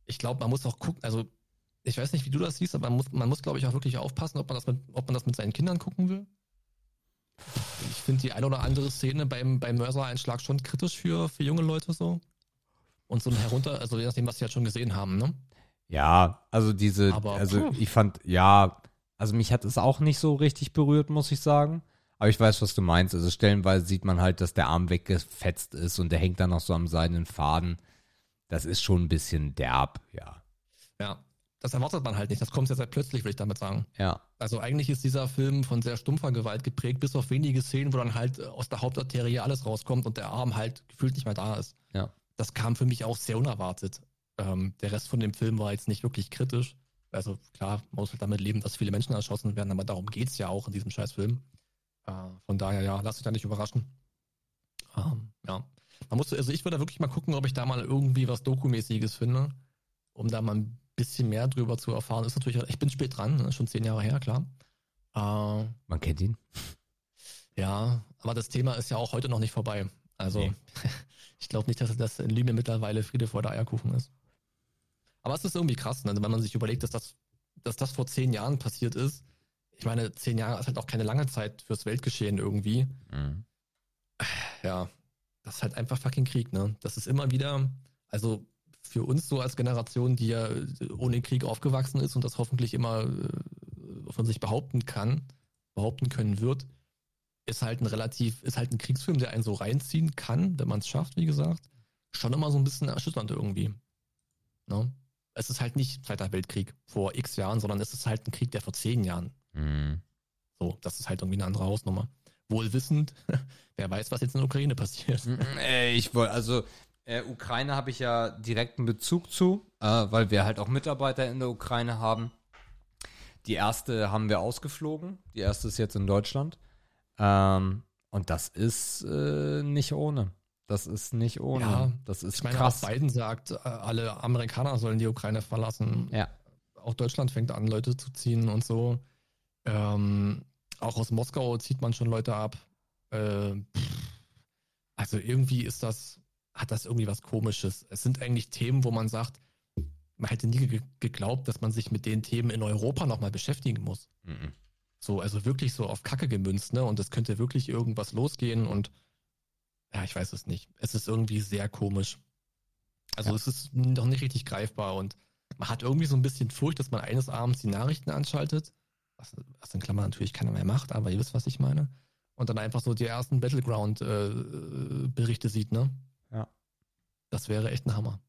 ich glaube, man muss auch gucken, also ich weiß nicht, wie du das siehst, aber man muss, man muss glaube ich, auch wirklich aufpassen, ob man das mit, ob man das mit seinen Kindern gucken will. Ich finde die eine oder andere Szene beim, beim Mörser-Einschlag schon kritisch für, für junge Leute so. Und so ein herunter, also je nachdem, was sie halt schon gesehen haben, ne? Ja, also diese, Aber, also ich fand, ja, also mich hat es auch nicht so richtig berührt, muss ich sagen. Aber ich weiß, was du meinst. Also stellenweise sieht man halt, dass der Arm weggefetzt ist und der hängt dann noch so am seidenen Faden. Das ist schon ein bisschen derb, ja. Ja. Das erwartet man halt nicht. Das kommt ja sehr plötzlich, will ich damit sagen. Ja, Also eigentlich ist dieser Film von sehr stumpfer Gewalt geprägt, bis auf wenige Szenen, wo dann halt aus der Hauptarterie alles rauskommt und der Arm halt gefühlt nicht mehr da ist. Ja. Das kam für mich auch sehr unerwartet. Ähm, der Rest von dem Film war jetzt nicht wirklich kritisch. Also klar, man muss halt damit leben, dass viele Menschen erschossen werden, aber darum geht's ja auch in diesem Scheißfilm. Äh, von daher, ja, lass dich da nicht überraschen. Ähm, ja. Man muss, also ich würde wirklich mal gucken, ob ich da mal irgendwie was Dokumäßiges finde, um da mal ein bisschen mehr drüber zu erfahren. Ist natürlich, ich bin spät dran, ne? schon zehn Jahre her, klar. Äh, man kennt ihn. ja, aber das Thema ist ja auch heute noch nicht vorbei. Also, Nee. ich glaube nicht, dass das in Linie mittlerweile Friede vor der Eierkuchen ist. Aber es ist irgendwie krass, ne? wenn man sich überlegt, dass das, dass das vor zehn Jahren passiert ist. Ich meine, zehn Jahre ist halt auch keine lange Zeit fürs Weltgeschehen irgendwie. Mhm. Ja, das ist halt einfach fucking Krieg, ne? Das ist immer wieder, also für uns so als Generation, die ja ohne Krieg aufgewachsen ist und das hoffentlich immer äh, von sich behaupten kann, behaupten können wird, ist halt ein relativ, ist halt ein Kriegsfilm, der einen so reinziehen kann, wenn man es schafft, wie gesagt, schon immer so ein bisschen erschütternd irgendwie. Ne? Es ist halt nicht Zweiter Weltkrieg vor x Jahren, sondern es ist halt ein Krieg, der vor zehn Jahren Mhm. so, das ist halt irgendwie eine andere Hausnummer. Wohl wissend, wer weiß, was jetzt in der Ukraine passiert. Äh, ich wollte, also äh, Ukraine habe ich ja direkten Bezug zu, äh, weil wir halt auch Mitarbeiter in der Ukraine haben. Die erste haben wir ausgeflogen, die erste ist jetzt in Deutschland. Ähm, und das ist äh, nicht ohne. Das ist nicht ohne. Ja, das ist Ich meine, krass. auch Biden sagt, äh, alle Amerikaner sollen die Ukraine verlassen. Ja. Auch Deutschland fängt an, Leute zu ziehen und so. Ähm, auch aus Moskau zieht man schon Leute ab. Äh, also irgendwie ist das, hat das irgendwie was Komisches. Es sind eigentlich Themen, wo man sagt, man hätte nie ge geglaubt, dass man sich mit den Themen in Europa nochmal beschäftigen muss. Mhm. So, also wirklich so auf Kacke gemünzt, ne? Und es könnte wirklich irgendwas losgehen und ja, ich weiß es nicht. Es ist irgendwie sehr komisch. Also Ja. es ist noch nicht richtig greifbar und man hat irgendwie so ein bisschen Furcht, dass man eines Abends die Nachrichten anschaltet, was, was in Klammern natürlich keiner mehr macht, aber ihr wisst, was ich meine. Und dann einfach so die ersten Battleground-Berichte sieht, ne? Ja. Das wäre echt ein Hammer.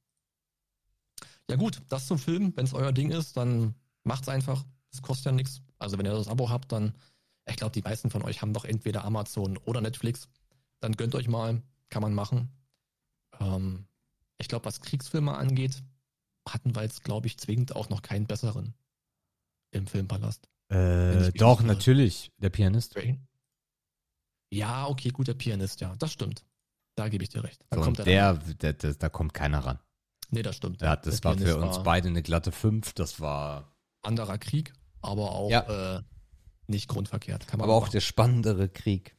Ja gut, das zum Film. Wenn es euer Ding ist, dann macht's einfach. Es kostet ja nichts. Also wenn ihr das Abo habt, dann, ich glaube, die meisten von euch haben doch entweder Amazon oder Netflix. Dann gönnt euch mal, kann man machen. Ähm, ich glaube, was Kriegsfilme angeht, hatten wir jetzt, glaube ich, zwingend auch noch keinen besseren im Filmpalast. Äh, doch, natürlich. Der Pianist. Ja, okay, gut, der Pianist, ja, das stimmt. Da gebe ich dir recht. Da So, kommt er der, der, der, da kommt keiner ran. Nee, das stimmt. Ja, das war für Pianist uns war beide eine glatte 5. Das war Anderer Krieg, aber auch Ja. äh, nicht grundverkehrt. Aber auch machen. der spannendere Krieg.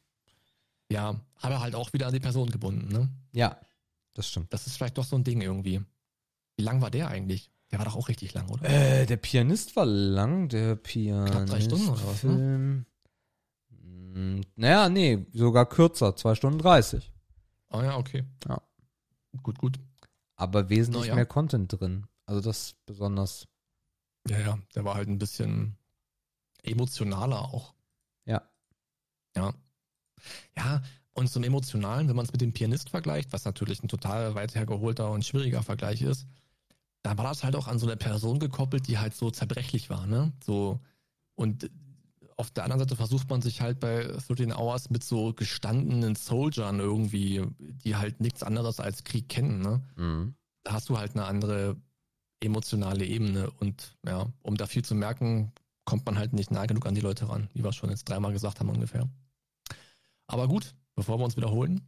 Ja, aber halt auch wieder an die Person gebunden, ne? Ja, das stimmt. Das ist vielleicht doch so ein Ding irgendwie. Wie lang war der eigentlich? Der war doch auch richtig lang, oder? Äh, der Pianist war lang, der Pianist. drei Stunden oder was, ne? Film. Hm, Naja, nee, sogar kürzer, 2 Stunden 30. Ah ja, okay. Ja. Gut, gut. Aber wesentlich ja. mehr Content drin. Also das besonders. Ja, ja, der war halt ein bisschen emotionaler auch. Ja. Ja. Ja, und zum Emotionalen, wenn man es mit dem Pianist vergleicht, was natürlich ein total weit hergeholter und schwieriger Vergleich ist, da war das halt auch an so eine Person gekoppelt, die halt so zerbrechlich war, ne? So, und auf der anderen Seite versucht man sich halt bei 13 Hours mit so gestandenen Soldiern irgendwie, die halt nichts anderes als Krieg kennen, ne? Mhm. da hast du halt eine andere emotionale Ebene und ja, um da viel zu merken, kommt man halt nicht nah genug an die Leute ran, wie wir schon jetzt dreimal gesagt haben ungefähr. Aber gut, bevor wir uns wiederholen,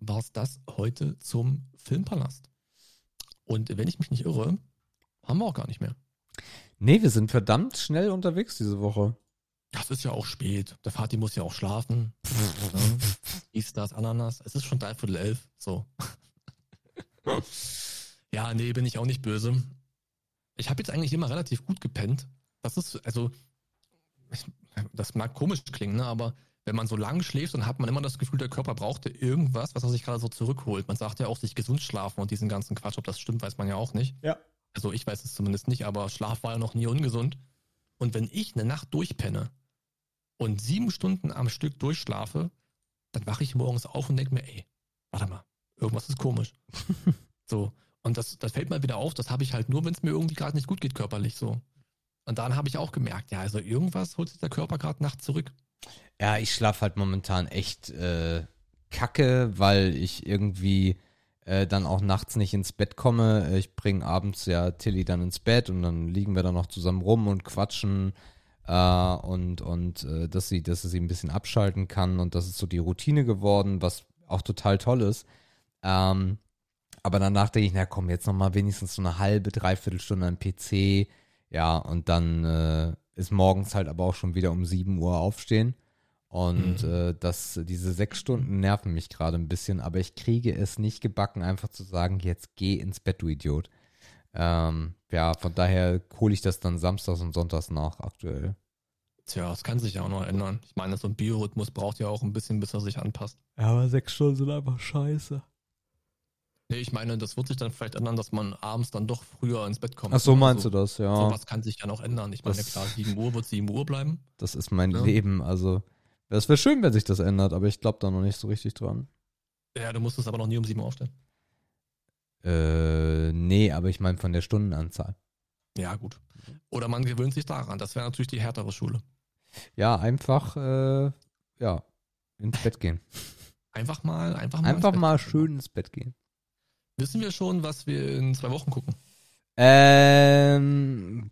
war es das heute zum Filmpalast. Und wenn ich mich nicht irre, haben wir auch gar nicht mehr. Nee, wir sind verdammt schnell unterwegs diese Woche. Das ist ja auch spät. Der Vati muss ja auch schlafen. Dies, das, Ananas. Es ist schon dreiviertel elf. So. ja, nee, bin ich auch nicht böse. Ich habe jetzt eigentlich immer relativ gut gepennt. Das ist, also, ich, das mag komisch klingen, ne? aber wenn man so lang schläft, dann hat man immer das Gefühl, der Körper brauchte irgendwas, was er sich gerade so zurückholt. Man sagt ja auch, sich gesund schlafen und diesen ganzen Quatsch. Ob das stimmt, weiß man ja auch nicht. Ja. Also ich weiß es zumindest nicht, aber Schlaf war ja noch nie ungesund. Und wenn ich eine Nacht durchpenne und sieben Stunden am Stück durchschlafe, dann wache ich morgens auf und denke mir, ey, warte mal, irgendwas ist komisch. so. Und das, das fällt mal wieder auf, das habe ich halt nur, wenn es mir irgendwie gerade nicht gut geht körperlich so. Und dann habe ich auch gemerkt, ja, also irgendwas holt sich der Körper gerade nachts zurück. Ja, ich schlafe halt momentan echt äh, kacke, weil ich irgendwie äh, dann auch nachts nicht ins Bett komme. Ich bringe abends ja Tilly dann ins Bett und dann liegen wir dann noch zusammen rum und quatschen äh, und, und äh, dass sie, dass sie ein bisschen abschalten kann und das ist so die Routine geworden, was auch total toll ist. Ähm, aber danach denke ich, na komm, jetzt nochmal wenigstens so eine halbe, dreiviertel Stunde am PC. Ja, und dann äh, ist morgens halt aber auch schon wieder um 7 Uhr aufstehen. Und Mhm. äh, das, diese sechs Stunden nerven mich gerade ein bisschen, aber ich kriege es nicht gebacken, einfach zu sagen, jetzt geh ins Bett, du Idiot. Ähm, ja, von daher hole ich das dann samstags und sonntags nach aktuell. Tja, das kann sich ja auch noch ändern. Ich meine, so ein Biorhythmus braucht ja auch ein bisschen, bis er sich anpasst. Ja, aber sechs Stunden sind einfach scheiße. Nee, ich meine, das wird sich dann vielleicht ändern, dass man abends dann doch früher ins Bett kommt. Ach so, meinst Also, du das, ja. Sowas kann sich ja noch ändern. Ich meine, Das- klar, 7 Uhr wird 7 Uhr bleiben. Das ist mein Ja. Leben, also. Es wäre schön, wenn sich das ändert, aber ich glaube da noch nicht so richtig dran. Ja, du musstest aber noch nie um 7 Uhr aufstehen. Äh, nee, aber ich meine von der Stundenanzahl. Ja, gut. Oder man gewöhnt sich daran. Das wäre natürlich die härtere Schule. Ja, einfach, äh, ja, ins Bett gehen. Einfach mal, einfach mal. Einfach ins mal gehen. schön ins Bett gehen. Wissen wir schon, was wir in zwei Wochen gucken? Ähm,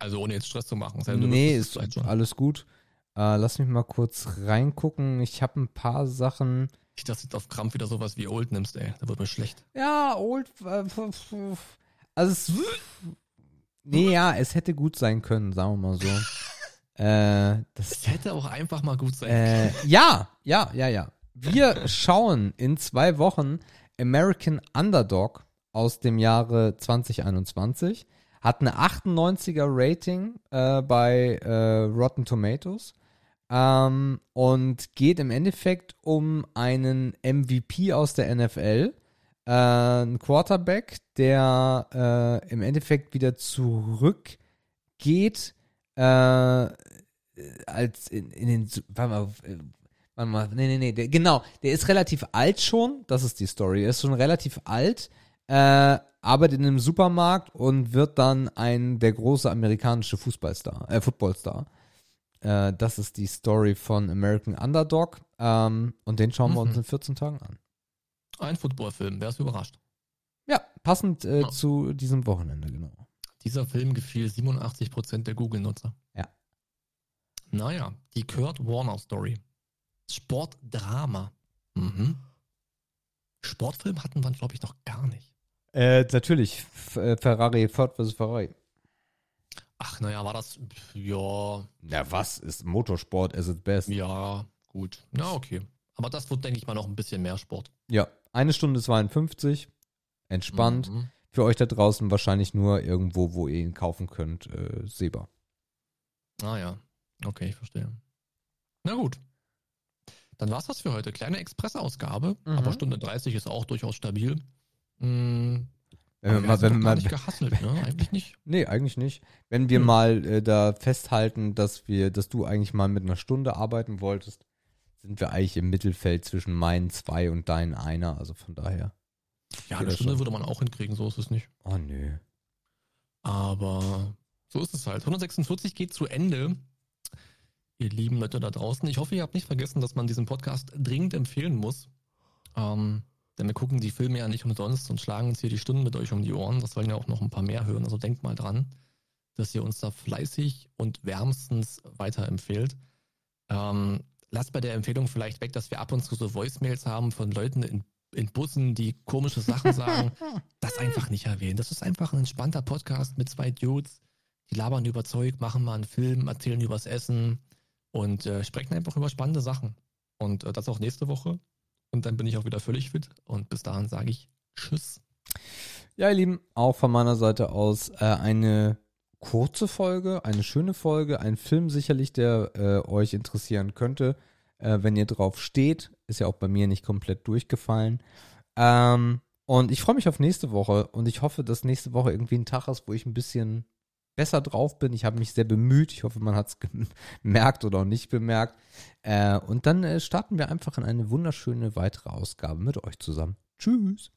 Also ohne jetzt Stress zu machen. Sam, du nee, ist alles gut. Äh, lass mich mal kurz reingucken. Ich habe ein paar Sachen. Dass du jetzt auf Krampf wieder sowas wie Old nimmst, ey. Da wird mir schlecht. Ja, old. äh, Also es. Nee, ja, es hätte gut sein können, sagen wir mal so. äh, das Es hätte auch einfach mal gut sein Äh, ja, ja, ja, ja. Wir schauen in zwei Wochen American Underdog aus dem Jahre 2021. Hat eine 98er Rating äh, bei äh, Rotten Tomatoes. Ähm, und geht im Endeffekt um einen MVP aus der NFL. Äh, ein Quarterback, der äh, im Endeffekt wieder zurückgeht äh, als in, in den warte mal, warte mal, nee, nee, nee, der, genau, der ist relativ alt schon, das ist die Story, er ist schon relativ alt, äh, arbeitet in einem Supermarkt und wird dann ein der große amerikanische Fußballstar, äh, Footballstar. Äh, das ist die Story von American Underdog ähm, und den schauen wir uns Mhm. in 14 Tagen an. Ein Footballfilm, wer ist überrascht? Ja, passend äh, Ja. zu diesem Wochenende, genau. Dieser Film gefiel 87% der Google-Nutzer. Ja. Naja, die Kurt Warner Story. Sportdrama. Mhm. Sportfilm hatten wir, glaube ich, noch gar nicht. Äh, natürlich, F äh, Ferrari, Ford vs. Ferrari. Ach, naja, war das. Ja, Ja, was ist Motorsport as its best? ja, gut. Na, okay. Aber das wird, denke ich mal, noch ein bisschen mehr Sport. Ja, eine Stunde 52. Entspannt. Mhm. Für euch da draußen wahrscheinlich nur irgendwo, wo ihr ihn kaufen könnt, äh, sehbar. Ah ja, okay, ich verstehe. Na gut. Dann war's das für heute. Kleine Expressausgabe, Mhm. aber Stunde 30 ist auch durchaus stabil. Mhm. Wenn wir mal, wenn wir nicht gehasselt, ne? Eigentlich nicht. nee, eigentlich nicht. Wenn wir Hm. mal äh, da festhalten, dass wir, dass du eigentlich mal mit einer Stunde arbeiten wolltest, sind wir eigentlich im Mittelfeld zwischen meinen zwei und deinen einer. Also von daher. Ja, eine Stunde schon. würde man auch hinkriegen, so ist es nicht. Oh nö. Aber so ist es halt. 146 geht zu Ende. Ihr lieben Leute da draußen. Ich hoffe, ihr habt nicht vergessen, dass man diesen Podcast dringend empfehlen muss. Ähm, denn wir gucken die Filme ja nicht umsonst und schlagen uns hier die Stunden mit euch um die Ohren. Das sollen ja auch noch ein paar mehr hören. Also denkt mal dran, dass ihr uns da fleißig und wärmstens weiterempfehlt. Ähm, lasst bei der Empfehlung vielleicht weg, dass wir ab und zu so Voicemails haben von Leuten in, in Bussen, die komische Sachen sagen. das einfach nicht erwähnen. Das ist einfach ein entspannter Podcast mit zwei Dudes, die labern überzeugt, machen mal einen Film, erzählen übers Essen und äh, sprechen einfach über spannende Sachen. Und äh, das auch nächste Woche. Und dann bin ich auch wieder völlig fit. Und bis dahin sage ich Tschüss. Ja, ihr Lieben, auch von meiner Seite aus äh, eine kurze Folge, eine schöne Folge, ein Film sicherlich, der äh, euch interessieren könnte, äh, wenn ihr drauf steht. Ist ja auch bei mir nicht komplett durchgefallen. Ähm, und ich freue mich auf nächste Woche und ich hoffe, dass nächste Woche irgendwie ein Tag ist, wo ich ein bisschen besser drauf bin. Ich habe mich sehr bemüht. Ich hoffe, man hat es gemerkt oder auch nicht bemerkt. Äh, und dann äh, starten wir einfach in eine wunderschöne weitere Ausgabe mit euch zusammen. Tschüss.